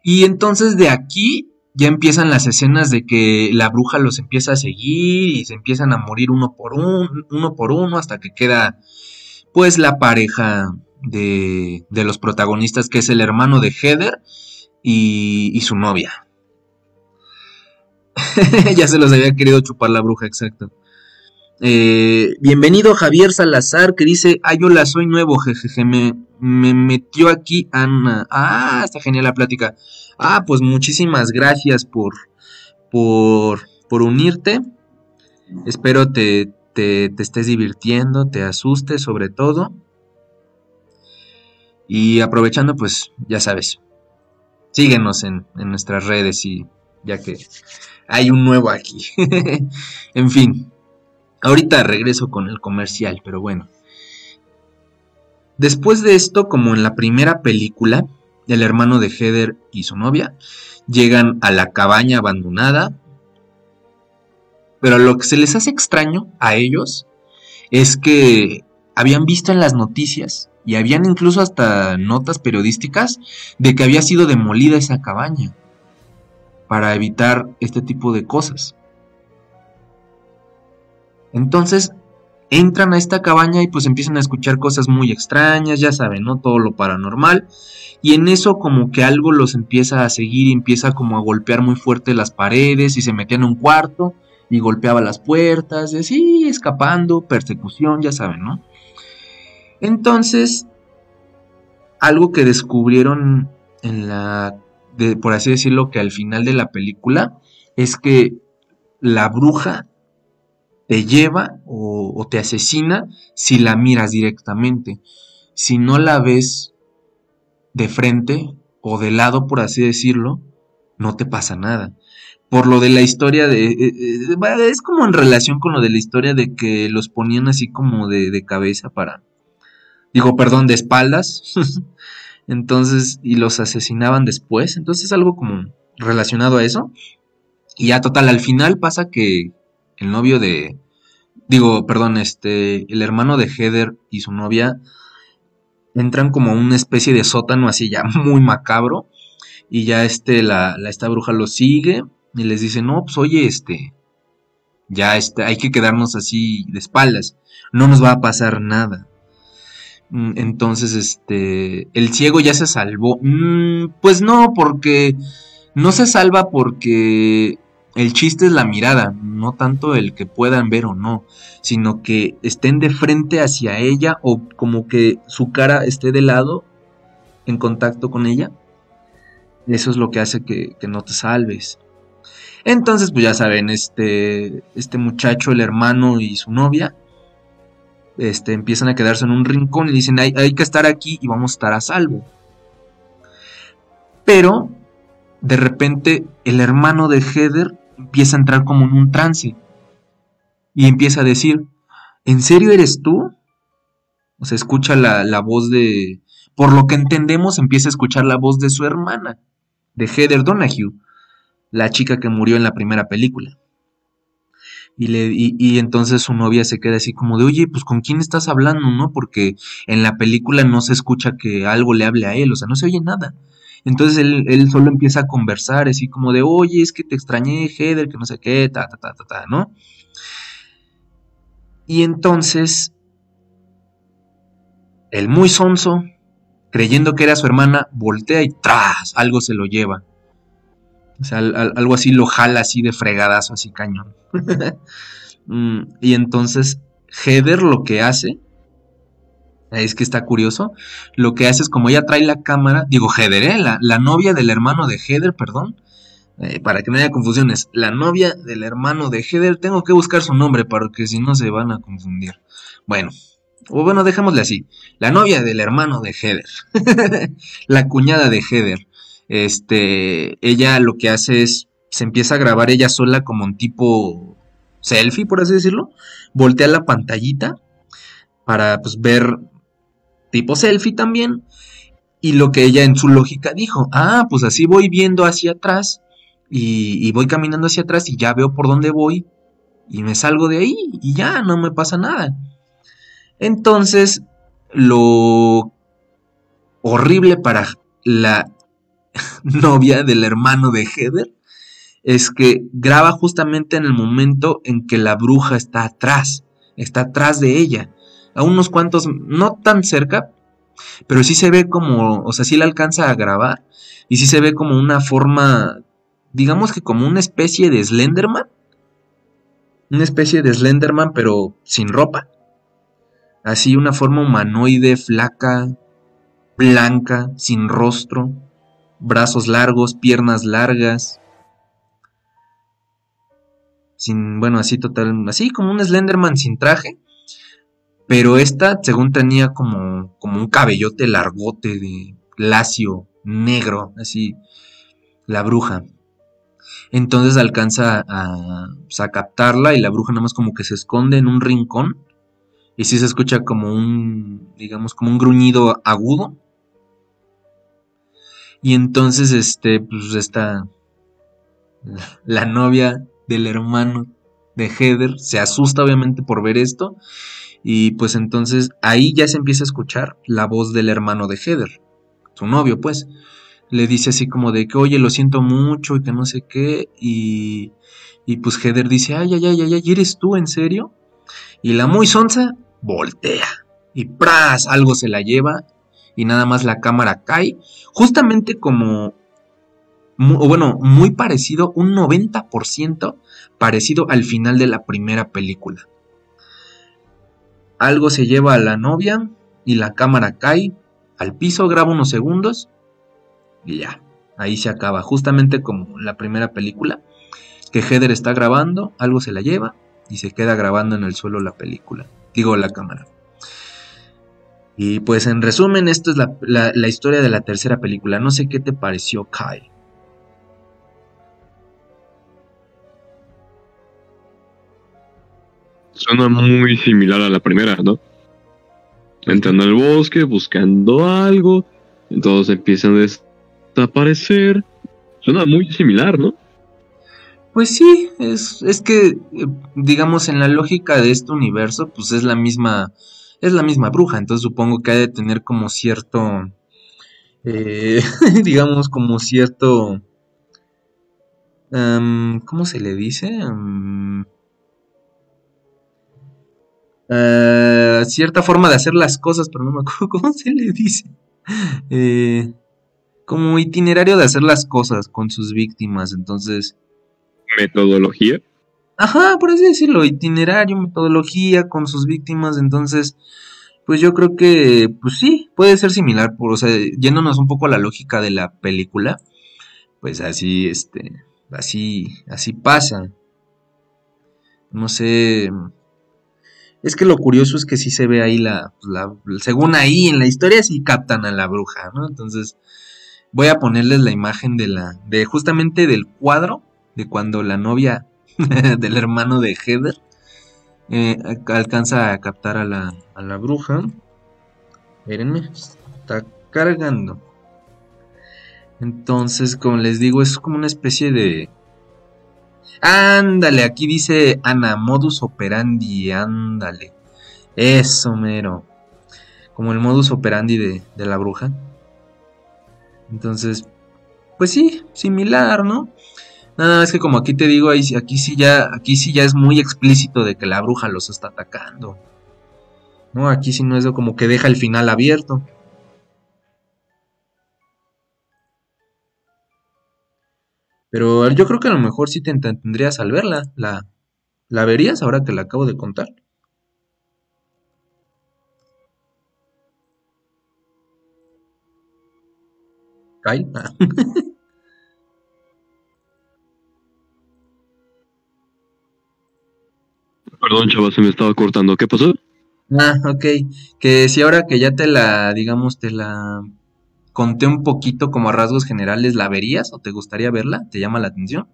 Y entonces de aquí ya empiezan las escenas de que la bruja los empieza a seguir y se empiezan a morir uno por uno, uno por uno hasta que queda pues la pareja de, de los protagonistas que es el hermano de Heather y, y su novia. ya se los había querido chupar la bruja, exacto. Eh, bienvenido Javier Salazar que dice, ay hola, soy nuevo, jejeje, me metió aquí Ana. Ah, está genial la plática. Ah, pues muchísimas gracias por, por, por unirte. Espero te, te, te estés divirtiendo, te asustes sobre todo. Y aprovechando, pues ya sabes, síguenos en, en nuestras redes y ya que hay un nuevo aquí. en fin, Ahorita regreso con el comercial, pero bueno. Después de esto, como en la primera película, el hermano de Heather y su novia llegan a la cabaña abandonada. Pero lo que se les hace extraño a ellos es que habían visto en las noticias y habían incluso hasta notas periodísticas de que había sido demolida esa cabaña para evitar este tipo de cosas. Entonces entran a esta cabaña y pues empiezan a escuchar cosas muy extrañas, ya saben, ¿no? Todo lo paranormal. Y en eso como que algo los empieza a seguir y empieza como a golpear muy fuerte las paredes y se metían en un cuarto y golpeaba las puertas y así escapando, persecución, ya saben, ¿no? Entonces, algo que descubrieron en la, por así decirlo, que al final de la película, es que la bruja te lleva o, te asesina si la miras directamente. Si no la ves de frente o de lado, por así decirlo, no te pasa nada. Por lo de la historia de... Eh, eh, es como en relación con lo de la historia de que los ponían así como de, de cabeza para... Digo, perdón, de espaldas. entonces, y los asesinaban después. Entonces, algo como relacionado a eso. Y ya total, al final pasa que el novio de, digo, perdón, este, el hermano de Heather y su novia entran como una especie de sótano así ya muy macabro y ya este, la, la esta bruja lo sigue y les dice, no, pues oye, este, Ya está, hay que quedarnos así de espaldas. No nos va a pasar nada. Mm, entonces, este, el ciego ya se salvó. Mm, pues no, porque no se salva porque el chiste es la mirada, no tanto el que puedan ver o no, sino que estén de frente hacia ella o como que su cara esté de lado en contacto con ella. Eso es lo que hace que, no te salves. Entonces, pues ya saben, este, este muchacho, el hermano y su novia, este, empiezan a quedarse en un rincón y dicen, hay, hay que estar aquí y vamos a estar a salvo. Pero, de repente, el hermano de Heather empieza a entrar como en un trance y empieza a decir, ¿en serio eres tú? O sea, escucha la, la voz de, por lo que entendemos, empieza a escuchar la voz de su hermana, de Heather Donahue la chica que murió en la primera película. Y, le, y, entonces su novia se queda así como de, oye, pues con quién estás hablando, ¿no? Porque en la película no se escucha que algo le hable a él, o sea, no se oye nada. Entonces él, solo empieza a conversar, así como de, oye, es que te extrañé, Heather, que no sé qué, ta, ta, ta, ta, ta, ¿no? Y entonces, el muy sonso, creyendo que era su hermana, voltea y tras, algo se lo lleva. O sea, algo así lo jala así de fregadazo, así cañón. Mm, y entonces Heather lo que hace, es que está curioso, lo que hace es como ella trae la cámara, digo Heather, ¿eh? la, novia del hermano de Heather, perdón, eh, para que no haya confusiones, la novia del hermano de Heather, tengo que buscar su nombre para que si no se van a confundir. Bueno, o bueno, dejémosle así, la novia del hermano de Heather, la cuñada de Heather este, ella lo que hace es, se empieza a grabar ella sola como un tipo selfie, por así decirlo, voltea la pantallita para pues, ver tipo selfie también. Y lo que ella en su lógica dijo, ah, pues así voy viendo hacia atrás y, y voy caminando hacia atrás y ya veo por dónde voy y me salgo de ahí y ya no me pasa nada. Entonces, lo horrible para la novia del hermano de Heather, es que graba justamente en el momento en que la bruja está atrás, está atrás de ella, a unos cuantos, no tan cerca, pero sí se ve como, o sea, sí la alcanza a grabar, y sí se ve como una forma, digamos que como una especie de Slenderman, una especie de Slenderman, pero sin ropa, así una forma humanoide, flaca, blanca, sin rostro, brazos largos, piernas largas. Sin, bueno, así total, así como un Slenderman sin traje. Pero esta, según tenía como, como un cabellote largote de lacio, negro, así, la bruja. Entonces alcanza a, pues, a captarla y la bruja nada más como que se esconde en un rincón. Y sí se escucha como un, digamos, como un gruñido agudo y entonces, este, pues está la novia del hermano de Heather se asusta obviamente por ver esto. Y pues entonces ahí ya se empieza a escuchar la voz del hermano de Heather, su novio pues. Le dice así como de que, oye, lo siento mucho y que no sé qué. Y, y pues Heather dice, ay, ay, ay, ay, ay, ¿eres tú en serio? Y la muy sonsa voltea. Y ¡pras! Algo se la lleva y nada más la cámara cae, justamente como, bueno, muy parecido, un 90% parecido al final de la primera película. Algo se lleva a la novia y la cámara cae al piso, graba unos segundos y ya, ahí se acaba, justamente como la primera película, que Heather está grabando, algo se la lleva y se queda grabando en el suelo la película, digo la cámara. Y pues en resumen, esta es la, historia de la tercera película. No sé qué te pareció, Kai. Suena muy similar a la primera, ¿no? Entrando al bosque, buscando algo, entonces empiezan a desaparecer. Suena muy similar, ¿no? Pues sí, es, es que, eh, digamos, en la lógica de este universo, pues es la misma es la misma bruja, entonces supongo que ha de tener como cierto, eh, digamos como cierto, ¿cómo se le dice? Eh, cierta forma de hacer las cosas, pero no me acuerdo cómo se le dice. Eh, como itinerario de hacer las cosas con sus víctimas, entonces... Metodología. Ajá, por así decirlo, itinerario, metodología con sus víctimas, entonces, pues yo creo que, pues sí, puede ser similar, por, o sea, yéndonos un poco a la lógica de la película, pues así, este, así, así pasa. No sé, es que lo curioso es que sí se ve ahí la, la, según ahí en la historia sí captan a la bruja, ¿no? Entonces voy a ponerles la imagen de la, de justamente del cuadro de cuando la novia del hermano de Heather eh, alcanza a captar a la, a la bruja. Espérenme, está cargando. Entonces, como les digo, es como una especie de Ándale, aquí dice Ana, modus operandi, ándale. Eso, mero. Como el modus operandi de, de la bruja. Entonces, pues sí, similar, ¿no? Nada más que como aquí te digo, aquí sí ya, aquí sí ya es muy explícito de que la bruja los está atacando. No, aquí sí no es como que deja el final abierto. Pero yo creo que a lo mejor sí te tendrías al verla. ¿La, ¿La verías ahora que la acabo de contar? Kyle. Perdón, chaval, se me estaba cortando. ¿Qué pasó? Ah, ok. Que si ahora que ya te la, digamos, te la conté un poquito como a rasgos generales, ¿la verías o te gustaría verla? ¿Te llama la atención?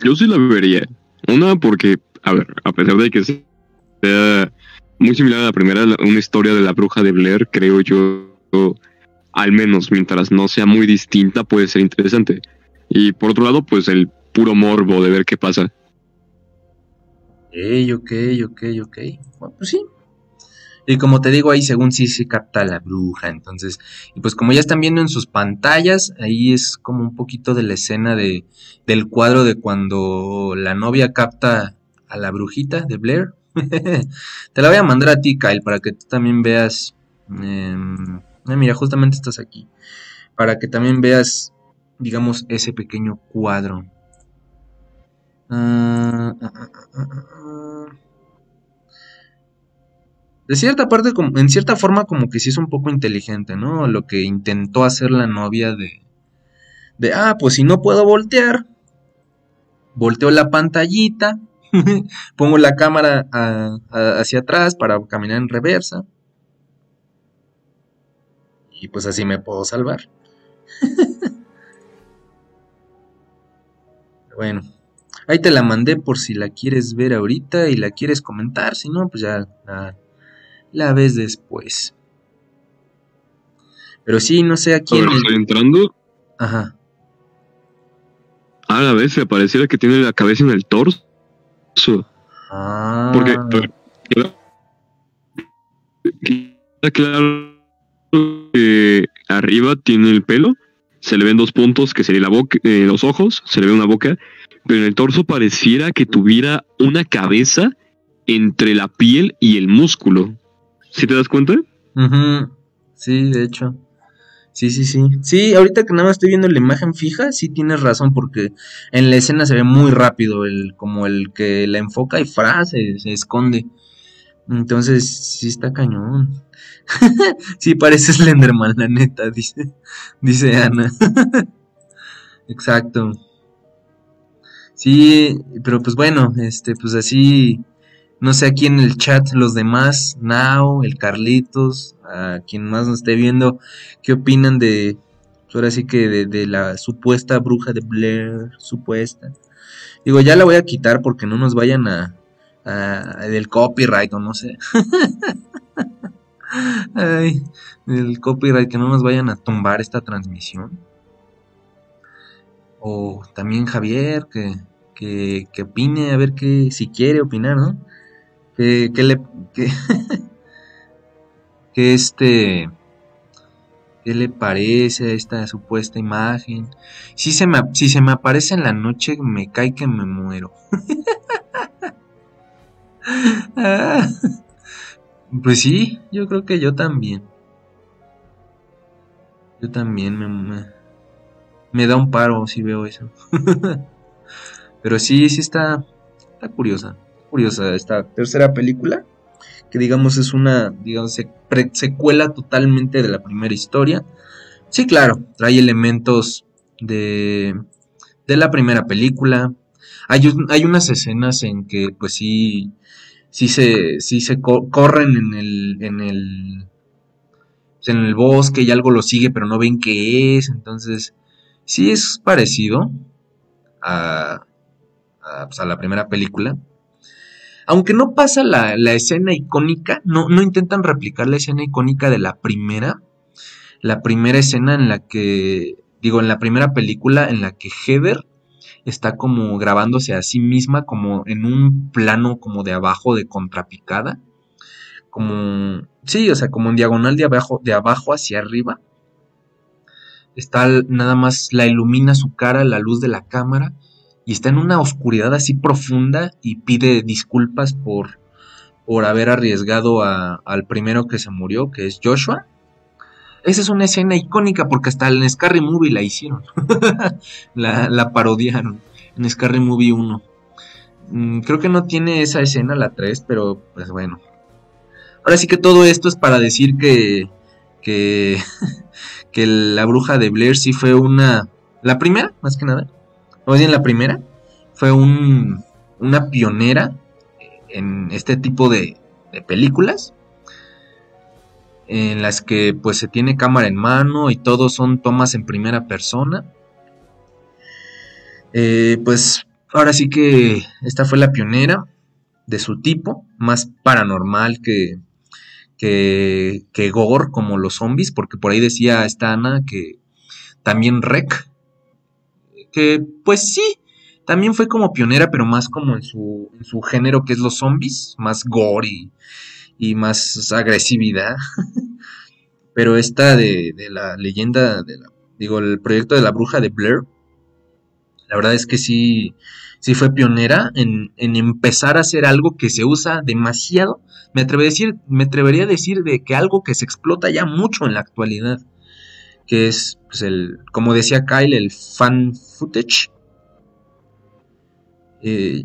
Yo sí la vería. Una, porque, a ver, a pesar de que sea muy similar a la primera, una historia de la bruja de Blair, creo yo, al menos mientras no sea muy distinta, puede ser interesante. Y por otro lado, pues el puro morbo de ver qué pasa. Ok, ok, ok, ok. Bueno, pues sí, y como te digo, ahí según sí se capta la bruja. Entonces, y pues como ya están viendo en sus pantallas, ahí es como un poquito de la escena de, del cuadro de cuando la novia capta a la brujita de Blair. te la voy a mandar a ti, Kyle, para que tú también veas. Em, ah, mira, justamente estás aquí. Para que también veas, digamos, ese pequeño cuadro. ah, ah, de cierta parte, en cierta forma, como que sí es un poco inteligente, ¿no? Lo que intentó hacer la novia de, de, ah, pues si no puedo voltear, volteo la pantallita, pongo la cámara hacia atrás para caminar en reversa. Y pues así me puedo salvar. bueno, ahí te la mandé por si la quieres ver ahorita y la quieres comentar. Si no, pues ya ves después. Pero sí, no sé a quién. estoy entrando. Ajá. A la vez se pareciera que tiene la cabeza en el torso. Ah. Porque. Queda claro que arriba tiene el pelo. Se le ven dos puntos, que sería la boca, eh, los ojos, se le ve una boca, pero en el torso pareciera que tuviera una cabeza entre la piel y el músculo. ¿Sí te das cuenta? Sí, de hecho. Sí, sí, sí. Sí, ahorita que nada más estoy viendo la imagen fija, sí tienes razón, porque en la escena se ve muy rápido, el, como el que la enfoca y frase, se esconde. Entonces, sí está cañón. sí, parece Slenderman, la neta, dice, dice Ana. Exacto. Sí, pero pues bueno, este, pues así no sé aquí en el chat los demás, Now, el Carlitos, a quien más nos esté viendo, qué opinan de, ahora sí que de, la supuesta bruja de Blair, supuesta. Digo, ya la voy a quitar porque no nos vayan a, del copyright o no sé. Ay, del copyright que no nos vayan a tumbar esta transmisión. O también Javier, que, que, que opine, a ver qué, si quiere opinar, ¿no? Que, le que, este qué le parece a esta supuesta imagen si se me si se me aparece en la noche me cae que me muero pues sí, yo creo que yo también. Yo también me, me, da un paro si veo eso. Pero sí, sí está curiosa. Curiosa esta tercera película. Que digamos es una, digamos, secuela totalmente de la primera historia. Sí, claro, trae elementos de, de la primera película. Hay, hay unas escenas en que, pues sí, sí se, sí se corren en el, en el, pues, en el bosque y algo lo sigue, pero no ven qué es. Entonces, sí es parecido a, pues, a, la primera película. Aunque no pasa la, escena icónica, no, no, intentan replicar la escena icónica de la primera. La primera escena en la que, digo, en la primera película en la que Heather está como grabándose a sí misma como en un plano como de abajo de contrapicada. Como, sí, o sea, como en diagonal de abajo, de abajo hacia arriba. Está nada más, la ilumina su cara, la luz de la cámara y está en una oscuridad así profunda y pide disculpas por, por haber arriesgado al primero que se murió, que es Joshua. Esa es una escena icónica porque hasta en Scary Movie la hicieron. la, la, parodiaron en Scary Movie 1. Mm, creo que no tiene esa escena la 3, pero pues bueno. Ahora sí que todo esto es para decir que, que, que la bruja de Blair sí fue una... La primera, más que nada más bien la primera, fue un, una pionera en este tipo de, películas en las que pues se tiene cámara en mano y todos son tomas en primera persona. Eh, pues ahora sí que esta fue la pionera de su tipo, más paranormal que, que, que gore como los zombies, porque por ahí decía esta Ana que también Rec que pues sí, también fue como pionera, pero más como en su, en su género que es los zombies, más gore y, más agresividad. pero esta de, de, la leyenda, de la, digo, el proyecto de la bruja de Blair, la verdad es que sí, sí fue pionera en, en empezar a hacer algo que se usa demasiado. Me atrevería, a decir, me atrevería a decir de que algo que se explota ya mucho en la actualidad que es pues, el, como decía Kyle, el fan footage. Eh,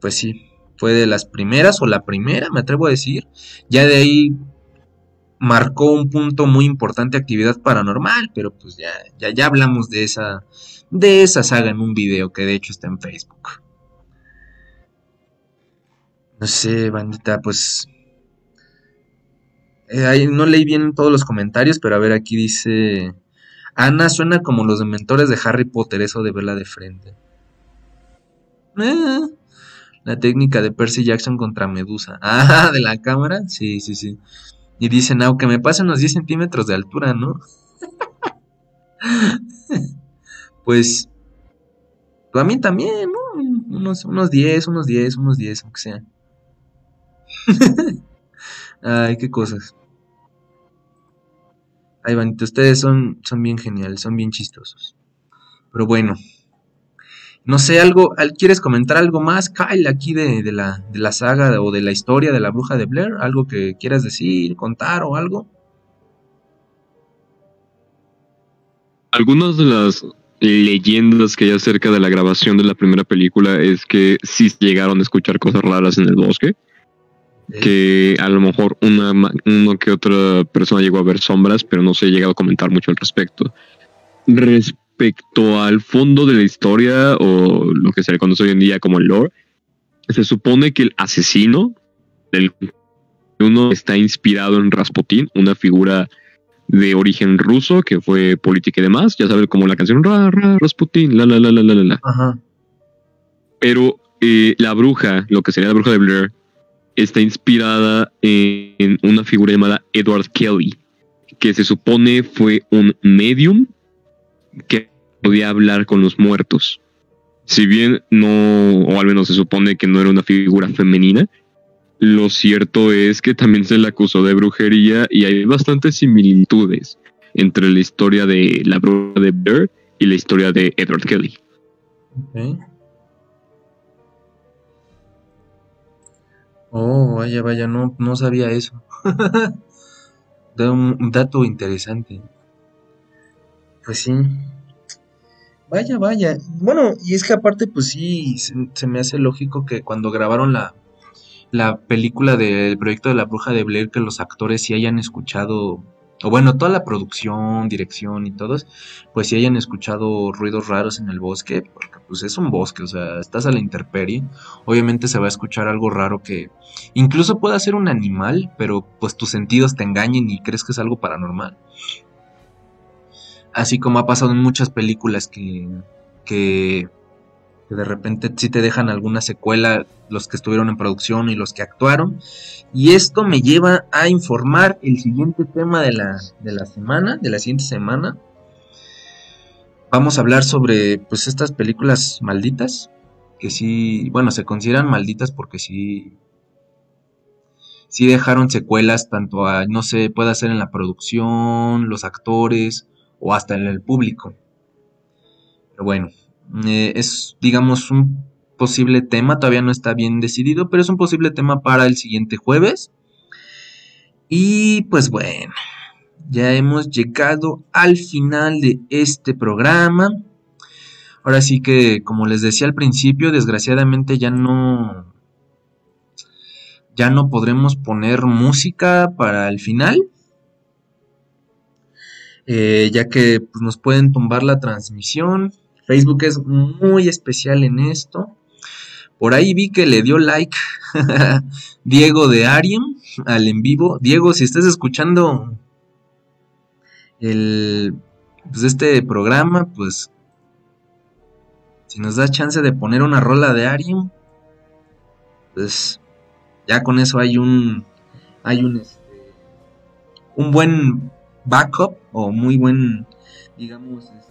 pues sí, fue de las primeras o la primera, me atrevo a decir. Ya de ahí marcó un punto muy importante actividad paranormal, pero pues ya, ya, ya hablamos de esa, de esa saga en un video que de hecho está en Facebook. No sé, bandita, pues eh, no leí bien todos los comentarios, pero a ver, aquí dice... Ana suena como los dementores de Harry Potter, eso de verla de frente. Eh, la técnica de Percy Jackson contra Medusa. Ah, de la cámara. Sí, sí, sí. Y dicen, aunque me pasen unos 10 centímetros de altura, ¿no? pues... A mí también, ¿no? Unos, unos 10, unos 10, unos 10, aunque sea. Ay, qué cosas. Ay, ustedes son, son bien geniales, son bien chistosos. Pero bueno. No sé, algo, ¿quieres comentar algo más, Kyle, aquí de, la, de la saga o de la historia de la bruja de Blair? ¿Algo que quieras decir, contar o algo? Algunas de las leyendas que hay acerca de la grabación de la primera película es que sí llegaron a escuchar cosas raras en el bosque que a lo mejor una, uno que otra persona llegó a ver sombras, pero no se ha llegado a comentar mucho al respecto. Respecto al fondo de la historia o lo que se le conoce hoy en día como el lore, se supone que el asesino del uno está inspirado en Rasputin, una figura de origen ruso que fue política y demás, ya sabes como la canción ra, ra, Rasputin, la la la la la la. Ajá. Pero eh, la bruja, lo que sería la bruja de Blair, está inspirada en una figura llamada Edward Kelly, que se supone fue un medium que podía hablar con los muertos. Si bien no, o al menos se supone que no era una figura femenina, lo cierto es que también se le acusó de brujería y hay bastantes similitudes entre la historia de la bruja de Blair y la historia de Edward Kelly. Oh, vaya, vaya, no, no sabía eso. da un dato interesante. Pues sí. Vaya, vaya. Bueno, y es que aparte, pues sí, se, me hace lógico que cuando grabaron la, la película del proyecto de la bruja de Blair, que los actores sí hayan escuchado, o bueno, toda la producción, dirección y todos, pues sí hayan escuchado ruidos raros en el bosque, porque pues es un bosque, o sea, estás a la intemperie, obviamente se va a escuchar algo raro que incluso pueda ser un animal, pero pues tus sentidos te engañen y crees que es algo paranormal. Así como ha pasado en muchas películas que, que, de repente sí te dejan alguna secuela los que estuvieron en producción y los que actuaron. Y esto me lleva a informar el siguiente tema de la, de la semana, de la siguiente semana. Vamos a hablar sobre pues estas películas malditas, que sí, bueno, se consideran malditas porque sí sí dejaron secuelas tanto a no sé, puede ser en la producción, los actores o hasta en el público. Pero bueno, eh, es digamos un posible tema, todavía no está bien decidido, pero es un posible tema para el siguiente jueves. Y pues bueno, ya hemos llegado al final de este programa. Ahora sí que, como les decía al principio, desgraciadamente ya no ya no podremos poner música para el final. Eh, ya que pues, nos pueden tumbar la transmisión. Facebook es muy especial en esto. Por ahí vi que le dio like Diego de Ariem al en vivo. Diego, si estás escuchando el, pues este programa, pues si nos da chance de poner una rola de Ariem, pues ya con eso hay un hay un este, un buen backup o muy buen, digamos, este,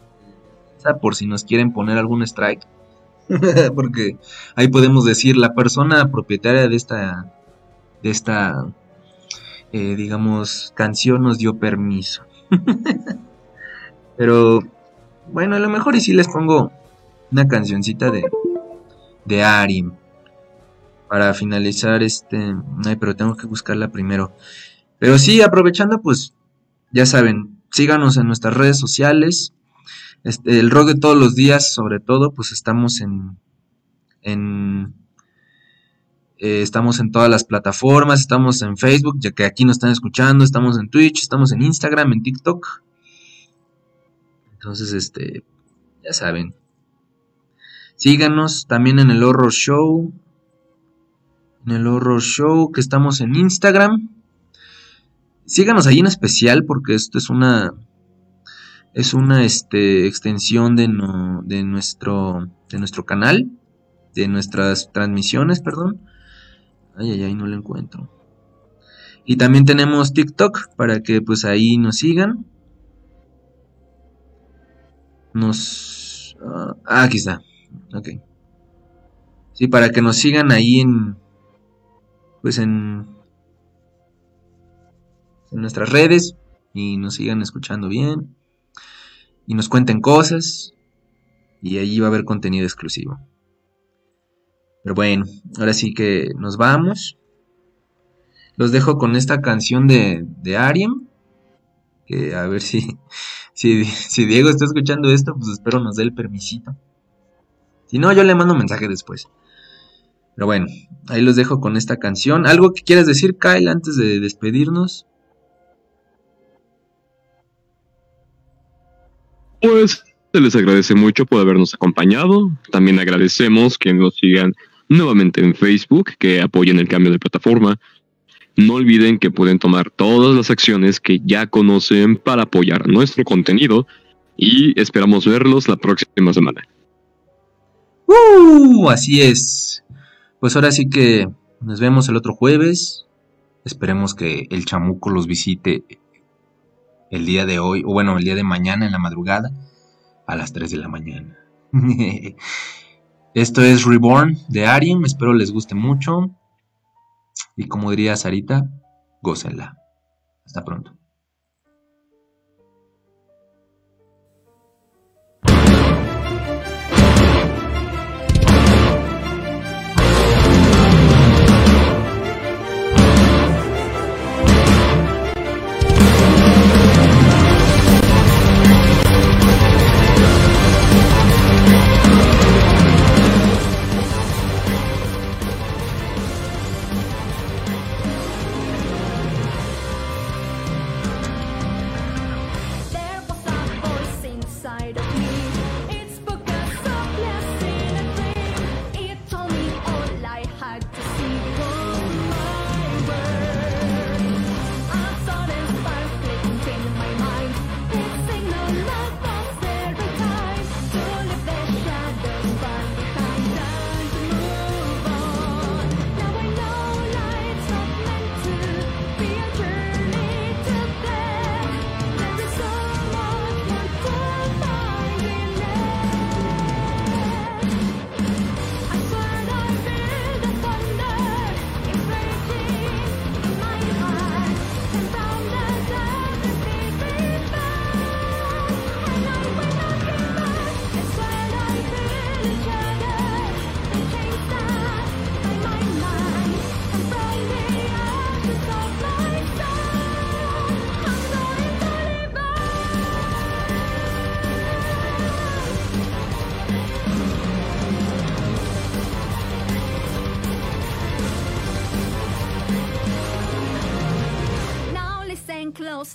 por si nos quieren poner algún strike. Porque ahí podemos decir, la persona propietaria de esta, de esta, eh, digamos, canción nos dio permiso. Pero, bueno, a lo mejor y si les pongo una cancioncita de, de Ari. Para finalizar este... Ay, pero tengo que buscarla primero. Pero sí, aprovechando, pues ya saben, síganos en nuestras redes sociales. Este, el rock de todos los días, sobre todo, pues estamos en, en eh, estamos en todas las plataformas, estamos en Facebook, ya que aquí nos están escuchando, estamos en Twitch, estamos en Instagram, en TikTok. Entonces, este, ya saben. Síganos también en el Horror Show. En el Horror Show que estamos en Instagram. Síganos ahí en especial porque esto es una es una este, extensión de, de, nuestro de nuestro canal, de nuestras transmisiones, perdón. Ay, ay, ay, no lo encuentro. Y también tenemos TikTok para que pues ahí nos sigan. Nos ah, aquí está. Ok. Sí, para que nos sigan ahí en pues en en nuestras redes y nos sigan escuchando bien y nos cuenten cosas y allí va a haber contenido exclusivo. Pero bueno, ahora sí que nos vamos. Los dejo con esta canción de, de. Que a ver si, si, si Diego está escuchando esto, pues espero nos dé el permisito. Si no, yo le mando un mensaje después. Pero bueno, ahí los dejo con esta canción. ¿Algo que quieras decir, Kyle, antes de despedirnos? Pues se les agradece mucho por habernos acompañado. También agradecemos que nos sigan nuevamente en Facebook, que apoyen el cambio de plataforma. No olviden que pueden tomar todas las acciones que ya conocen para apoyar nuestro contenido y esperamos verlos la próxima semana. ¡Uh! Así es. Pues ahora sí que nos vemos el otro jueves. Esperemos que el chamuco los visite el día de hoy, o bueno, el día de mañana en la madrugada, a las 3 de la mañana. Esto es Reborn de Ariem, espero les guste mucho. Y como diría Sarita, gócenla. Hasta pronto.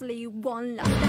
one love.